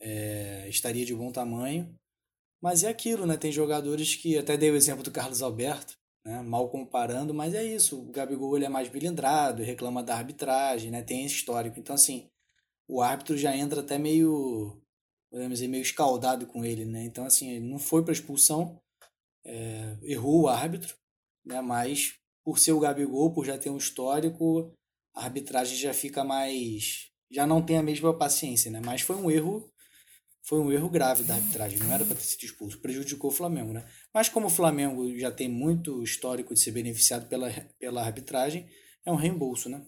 é, estaria de bom tamanho. Mas é aquilo, né? Tem jogadores que. Até dei o exemplo do Carlos Alberto, né? mal comparando, mas é isso. O Gabigol ele é mais bilindrado, reclama da arbitragem, né? tem histórico. Então, assim, o árbitro já entra até meio. Podemos dizer, meio escaldado com ele, né? Então, assim, ele não foi para expulsão, é, errou o árbitro, né? mas por ser o Gabigol, por já ter um histórico, a arbitragem já fica mais. já não tem a mesma paciência, né? Mas foi um erro. Foi um erro grave da arbitragem, não era para ter sido expulso, prejudicou o Flamengo, né? Mas como o Flamengo já tem muito histórico de ser beneficiado pela, pela arbitragem, é um reembolso, né?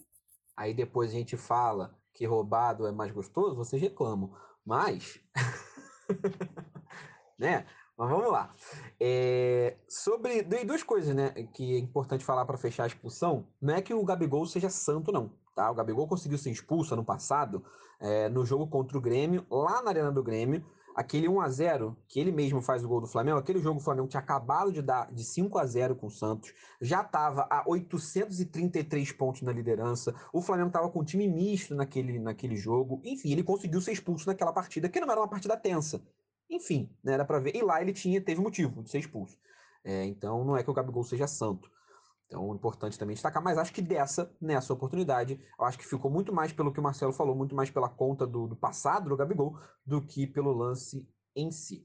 Aí depois a gente fala que roubado é mais gostoso, vocês reclamam. Mas, né? Mas vamos lá. É, sobre. Duas coisas, né? Que é importante falar para fechar a expulsão. Não é que o Gabigol seja santo, não. Tá? O Gabigol conseguiu ser expulso ano passado é, no jogo contra o Grêmio, lá na Arena do Grêmio. Aquele 1 a 0 que ele mesmo faz o gol do Flamengo, aquele jogo o Flamengo tinha acabado de dar de 5 a 0 com o Santos, já estava a 833 pontos na liderança. O Flamengo estava com um time misto naquele, naquele jogo. Enfim, ele conseguiu ser expulso naquela partida, que não era uma partida tensa. Enfim, né, era para ver. E lá ele tinha, teve motivo de ser expulso. É, então não é que o Gabigol seja santo. Então, é importante também destacar, mas acho que dessa, nessa oportunidade, eu acho que ficou muito mais pelo que o Marcelo falou, muito mais pela conta do, do passado do Gabigol, do que pelo lance em si.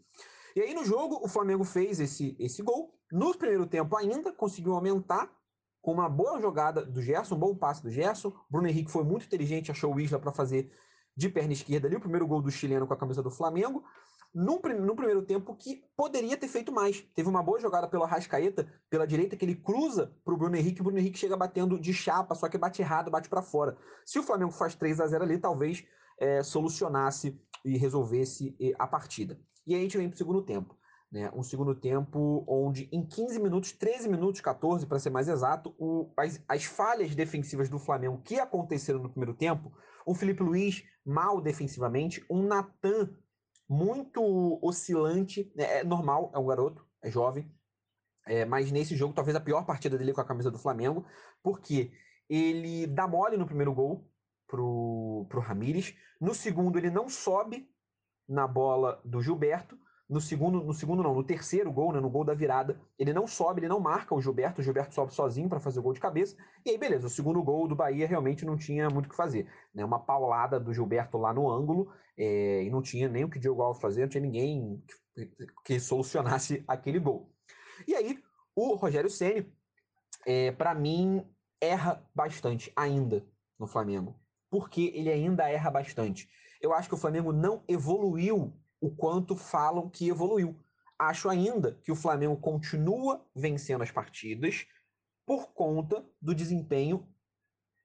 E aí, no jogo, o Flamengo fez esse, esse gol. No primeiro tempo, ainda conseguiu aumentar com uma boa jogada do Gerson, um bom passe do Gerson. Bruno Henrique foi muito inteligente, achou o Isla para fazer de perna esquerda ali, o primeiro gol do chileno com a camisa do Flamengo num, no primeiro tempo que poderia ter feito mais. Teve uma boa jogada pelo Arrascaeta, pela direita, que ele cruza para o Bruno Henrique, o Bruno Henrique chega batendo de chapa, só que bate errado, bate para fora. Se o Flamengo faz 3 a 0 ali, talvez é, solucionasse e resolvesse a partida. E aí a gente vem para o segundo tempo. Né? Um segundo tempo onde em 15 minutos, 13 minutos, 14 para ser mais exato, o, as, as falhas defensivas do Flamengo que aconteceram no primeiro tempo, o Felipe Luiz mal defensivamente, um Natan muito oscilante. É, é normal, é um garoto, é jovem. É, mas nesse jogo, talvez a pior partida dele com a camisa do Flamengo, porque ele dá mole no primeiro gol pro, pro Ramires. No segundo, ele não sobe na bola do Gilberto. No segundo, no segundo não, no terceiro gol, né, no gol da virada, ele não sobe, ele não marca o Gilberto, o Gilberto sobe sozinho para fazer o gol de cabeça. E aí, beleza, o segundo gol do Bahia realmente não tinha muito o que fazer. Né, uma paulada do Gilberto lá no ângulo, é, e não tinha nem o que o Diogo Alves fazer, não tinha ninguém que, que solucionasse aquele gol. E aí, o Rogério Ceni, é, para mim, erra bastante ainda no Flamengo. Porque ele ainda erra bastante. Eu acho que o Flamengo não evoluiu o quanto falam que evoluiu. Acho ainda que o Flamengo continua vencendo as partidas por conta do desempenho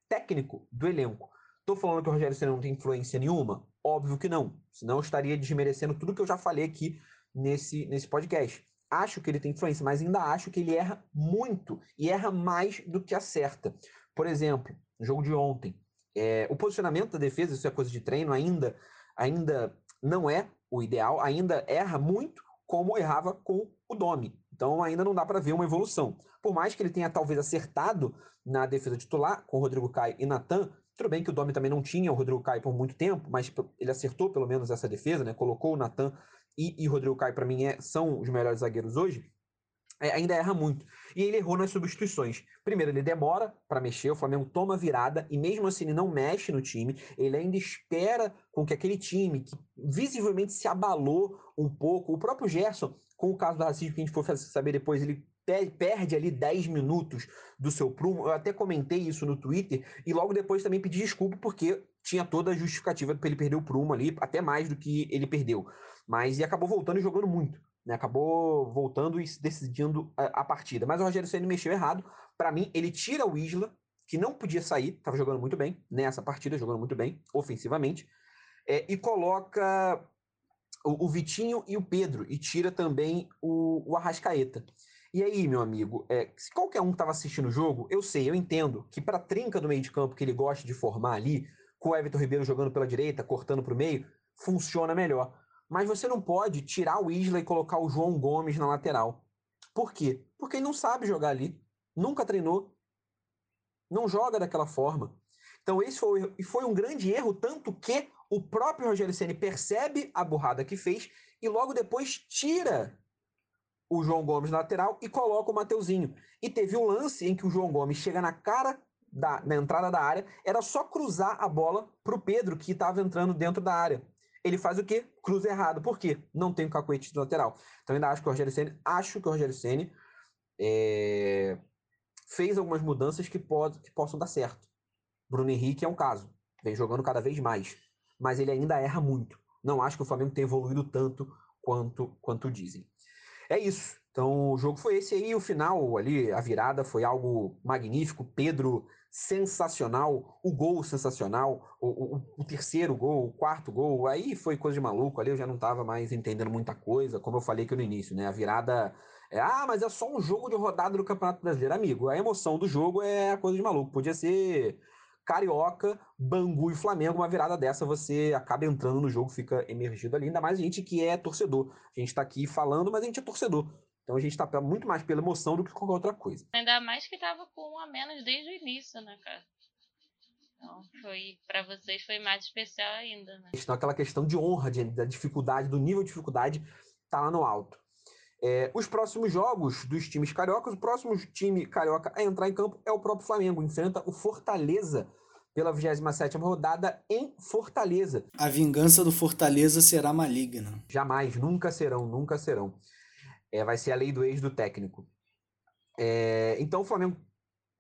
técnico do elenco. Estou falando que o Rogério Senna não tem influência nenhuma? Óbvio que não. Senão eu estaria desmerecendo tudo que eu já falei aqui nesse, nesse podcast. Acho que ele tem influência, mas ainda acho que ele erra muito e erra mais do que acerta. Por exemplo, no jogo de ontem, é, o posicionamento da defesa, isso é coisa de treino, ainda, ainda não é o ideal, ainda erra muito como errava com o Domi. Então ainda não dá para ver uma evolução. Por mais que ele tenha talvez acertado na defesa titular com o Rodrigo Caio e Natan, tudo bem que o Domi também não tinha o Rodrigo Caio por muito tempo, mas ele acertou pelo menos essa defesa, né? Colocou o Natan e, o Rodrigo Caio para mim é, são os melhores zagueiros hoje ainda erra muito. E ele errou nas substituições. Primeiro, ele demora para mexer, o Flamengo toma virada e mesmo assim ele não mexe no time, ele ainda espera com que aquele time que visivelmente se abalou um pouco, o próprio Gerson, com o caso do racismo que a gente for saber depois, ele perde ali 10 minutos do seu prumo. Eu até comentei isso no Twitter e logo depois também pedi desculpa porque tinha toda a justificativa para ele perder o prumo ali, até mais do que ele perdeu. Mas e acabou voltando e jogando muito. Né, acabou voltando e decidindo a, a partida. Mas o Rogério Ceni mexeu errado. Para mim, ele tira o Isla, que não podia sair, estava jogando muito bem nessa partida, jogando muito bem ofensivamente, é, e coloca o, o, Vitinho e o Pedro, e tira também o, o Arrascaeta. E aí, meu amigo, é, se qualquer um estava assistindo o jogo, eu sei, eu entendo que para trinca do meio de campo que ele gosta de formar ali, com o Everton Ribeiro jogando pela direita, cortando para o meio, funciona melhor. Mas você não pode tirar o Isla e colocar o João Gomes na lateral. Por quê? Porque ele não sabe jogar ali. Nunca treinou. Não joga daquela forma. Então, esse foi, foi um grande erro, tanto que o próprio Rogério Ceni percebe a burrada que fez e logo depois tira o João Gomes na lateral e coloca o Mateuzinho. E teve um lance em que o João Gomes chega na cara da, na entrada da área, era só cruzar a bola para o Pedro, que estava entrando dentro da área ele faz o quê? Cruza errado. Por quê? Não tem o cacuete de lateral. Então ainda acho que o Rogério Ceni, acho que o Rogério Ceni é, fez algumas mudanças que, pode, que possam dar certo. Bruno Henrique é um caso, vem jogando cada vez mais, mas ele ainda erra muito. Não acho que o Flamengo tenha evoluído tanto quanto quanto dizem. é isso. Então o jogo foi esse aí, o final ali, a virada foi algo magnífico. Pedro sensacional, o gol sensacional, o, o, o, terceiro gol, o quarto gol, aí foi coisa de maluco, ali eu já não tava mais entendendo muita coisa, como eu falei aqui no início, né? A virada é, ah, mas é só um jogo de rodada do Campeonato Brasileiro. Amigo, a emoção do jogo é coisa de maluco. Podia ser Carioca, Bangu e Flamengo, uma virada dessa você acaba entrando no jogo, fica emergido ali. Ainda mais a gente que é torcedor. A gente tá aqui falando, mas a gente é torcedor. Então a gente tá muito mais pela emoção do que qualquer outra coisa. Ainda mais que tava com um a menos desde o início, né, cara? Então, foi para vocês foi mais especial ainda, né? Então, aquela questão de honra, de, da dificuldade, do nível de dificuldade, tá lá no alto. É, os próximos jogos dos times cariocas, o próximo time carioca a entrar em campo é o próprio Flamengo. Enfrenta o Fortaleza pela 27 rodada em Fortaleza. A vingança do Fortaleza será maligna. Jamais, nunca serão, nunca serão. É, vai ser a lei do ex do técnico. É, então o Flamengo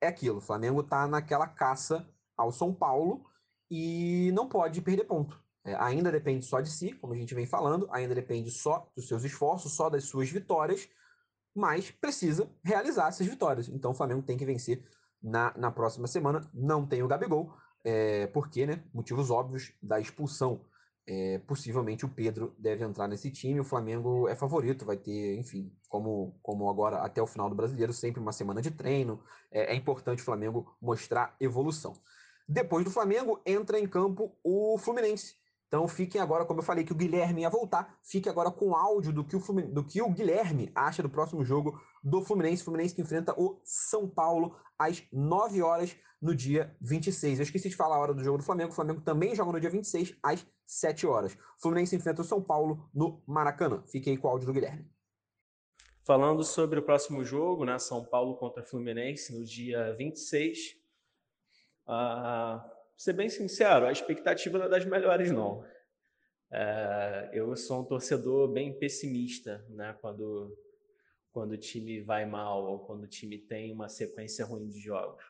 é aquilo. O Flamengo está naquela caça ao São Paulo e não pode perder ponto. É, ainda depende só de si, como a gente vem falando, ainda depende só dos seus esforços, só das suas vitórias, mas precisa realizar essas vitórias. Então o Flamengo tem que vencer na, na próxima semana. Não tem o Gabigol, é, porque, né? Motivos óbvios da expulsão é, possivelmente o Pedro deve entrar nesse time. O Flamengo é favorito, vai ter, enfim, como, como agora até o final do brasileiro, sempre uma semana de treino. É, é importante o Flamengo mostrar evolução. Depois do Flamengo, entra em campo o Fluminense. Então fiquem agora, como eu falei que o Guilherme ia voltar, fique agora com áudio do que o, Flumin... do que o Guilherme acha do próximo jogo do Fluminense. Fluminense que enfrenta o São Paulo às 9 horas no dia 26. Eu esqueci de falar a hora do jogo do Flamengo. O Flamengo também joga no dia 26 às 7 horas. Fluminense enfrenta o São Paulo no Maracanã. Fiquei com o áudio do Guilherme. Falando sobre o próximo jogo, né, São Paulo contra Fluminense no dia 26. Uh, ah, ser bem sincero, a expectativa não é das melhores, não. Uh, eu sou um torcedor bem pessimista, né, quando quando o time vai mal ou quando o time tem uma sequência ruim de jogos.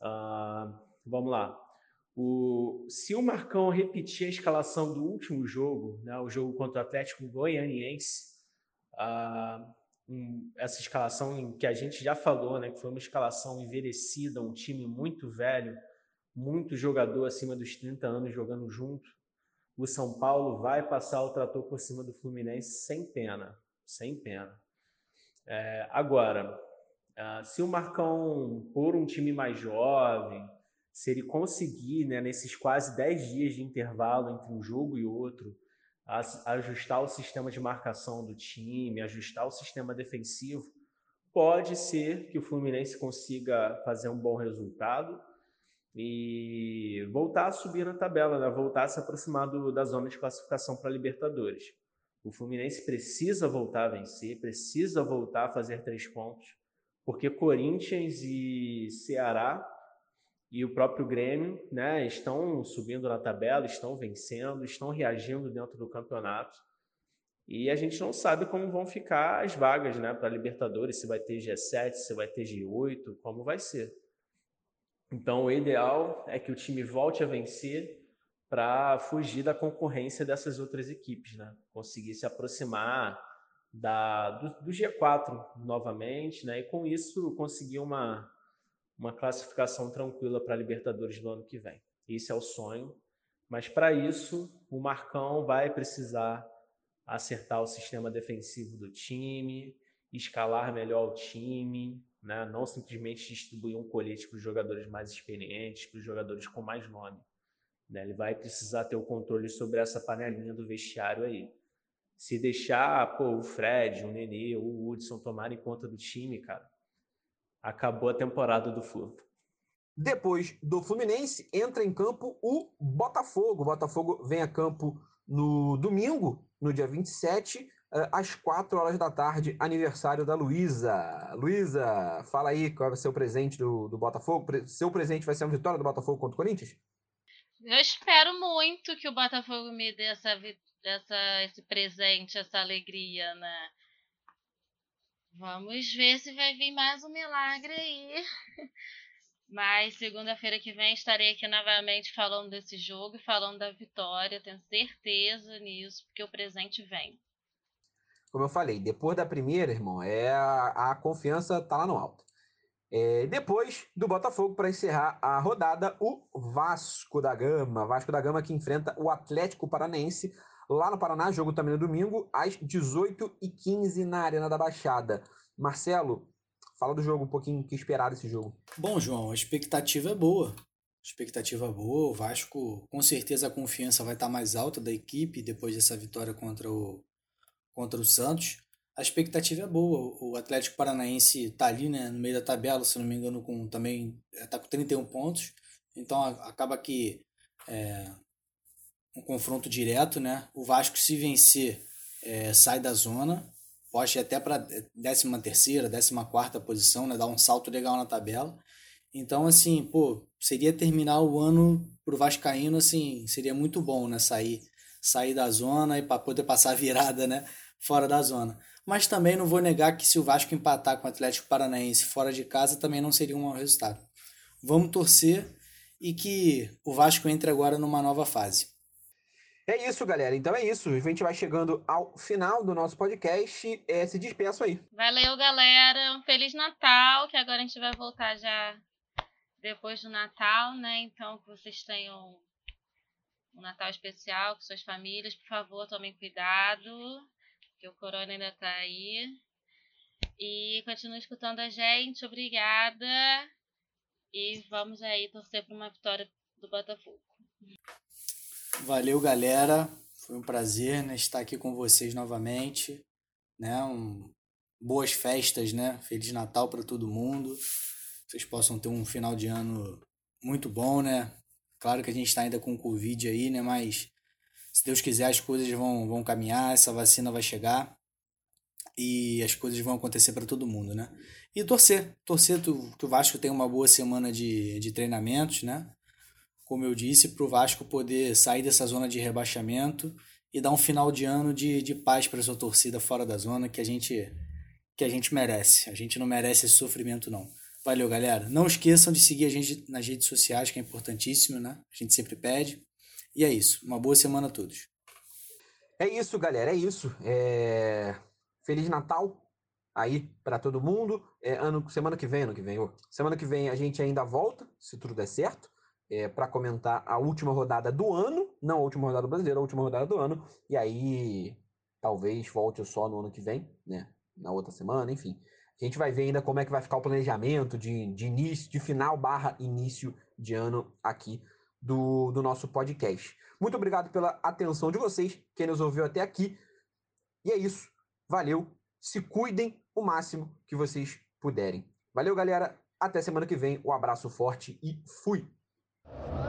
Uh, vamos lá. O, se o Marcão repetir a escalação do último jogo, né, o jogo contra o Atlético Goianiense, uh, um, essa escalação em que a gente já falou, né, que foi uma escalação envelhecida, um time muito velho, muito jogador acima dos 30 anos jogando junto, o São Paulo vai passar o trator por cima do Fluminense sem pena, sem pena. É, agora, uh, se o Marcão pôr um time mais jovem, se ele conseguir, né, nesses quase 10 dias de intervalo entre um jogo e outro, ajustar o sistema de marcação do time, ajustar o sistema defensivo, pode ser que o Fluminense consiga fazer um bom resultado e voltar a subir na tabela, né? voltar a se aproximar do, da zona de classificação para Libertadores. O Fluminense precisa voltar a vencer, precisa voltar a fazer três pontos, porque Corinthians e Ceará e o próprio Grêmio né, estão subindo na tabela, estão vencendo, estão reagindo dentro do campeonato. E a gente não sabe como vão ficar as vagas né, para a Libertadores, se vai ter G7, se vai ter G8, como vai ser. Então, o ideal é que o time volte a vencer para fugir da concorrência dessas outras equipes, né? Conseguir se aproximar da, do, do G4 novamente, né? E com isso conseguir uma, uma classificação tranquila para a Libertadores do ano que vem. Esse é o sonho. Mas para isso, o Marcão vai precisar acertar o sistema defensivo do time, escalar melhor o time, né? não simplesmente distribuir um colete para os jogadores mais experientes, para os jogadores com mais nome. Né? Ele vai precisar ter o controle sobre essa panelinha do vestiário aí. Se deixar pô, o Fred, o Nenê, o Hudson tomarem conta do time, cara, acabou a temporada do Flu. Depois do Fluminense, entra em campo o Botafogo. O Botafogo vem a campo no domingo, no dia 27, eh, às 4 horas da tarde, aniversário da Luísa. Luísa, fala aí qual vai ser o presente do, do Botafogo. Seu presente vai ser uma vitória do Botafogo contra o Corinthians? Eu espero muito que o Botafogo me dê essa, essa, esse presente, essa alegria, né? Vamos ver se vai vir mais um milagre aí. Mas segunda-feira que vem estarei aqui novamente falando desse jogo e falando da vitória. Tenho certeza nisso, porque o presente vem. como eu falei, depois da primeira, irmão, é a, a confiança tá lá no alto. É, depois do Botafogo, para encerrar a rodada, o Vasco da Gama. Vasco da Gama que enfrenta o Atlético Paranaense lá no Paraná, jogo também no domingo, às 18h15 na Arena da Baixada. Marcelo, fala do jogo um pouquinho, o que esperar desse jogo. Bom, João, a expectativa é boa. Expectativa boa, o Vasco com certeza a confiança vai estar mais alta da equipe depois dessa vitória contra o, contra o Santos a expectativa é boa. O Atlético Paranaense está ali né, no meio da tabela, se não me engano, com também está com 31 pontos. Então acaba que é um confronto direto, né? O Vasco, se vencer, é, sai da zona, pode ir até para 13 terceira, 14 quarta posição, né? Dar um salto legal na tabela. Então, assim, pô, seria terminar o ano pro Vascaíno, assim, seria muito bom, né? Sair, sair da zona e para poder passar a virada, né? Fora da zona mas também não vou negar que se o Vasco empatar com o Atlético Paranaense fora de casa também não seria um mau resultado. Vamos torcer e que o Vasco entre agora numa nova fase. É isso, galera. Então é isso. A gente vai chegando ao final do nosso podcast. É, se despeço aí. Valeu, galera. Um Feliz Natal, que agora a gente vai voltar já depois do Natal, né? Então que vocês tenham um Natal especial com suas famílias. Por favor, tomem cuidado que o corona ainda tá aí. E continue escutando a gente. Obrigada. E vamos aí torcer por uma vitória do Botafogo. Valeu, galera. Foi um prazer né, estar aqui com vocês novamente. Né? Um, boas festas, né? Feliz Natal para todo mundo. Vocês possam ter um final de ano muito bom, né? Claro que a gente está ainda com Covid aí, né? Mas se Deus quiser, as coisas vão, vão caminhar, essa vacina vai chegar e as coisas vão acontecer para todo mundo, né? E torcer, torcer que o Vasco tenha uma boa semana de, de treinamentos, né? Como eu disse, para o Vasco poder sair dessa zona de rebaixamento e dar um final de ano de, de paz para sua torcida fora da zona que a gente que a gente merece. A gente não merece esse sofrimento não. Valeu, galera. Não esqueçam de seguir a gente nas redes sociais, que é importantíssimo, né? A gente sempre pede. E é isso. Uma boa semana a todos. É isso, galera. É isso. É... Feliz Natal aí para todo mundo. É, ano, semana que vem, ano que vem, semana que vem a gente ainda volta, se tudo der certo, é, para comentar a última rodada do ano, não a última rodada brasileira, a última rodada do ano. E aí talvez volte só no ano que vem, né? Na outra semana, enfim. A gente vai ver ainda como é que vai ficar o planejamento de, de início, de final barra início de ano aqui do, do nosso podcast. Muito obrigado pela atenção de vocês, quem nos ouviu até aqui. E é isso. Valeu. Se cuidem o máximo que vocês puderem. Valeu, galera. Até semana que vem. Um abraço forte e fui! you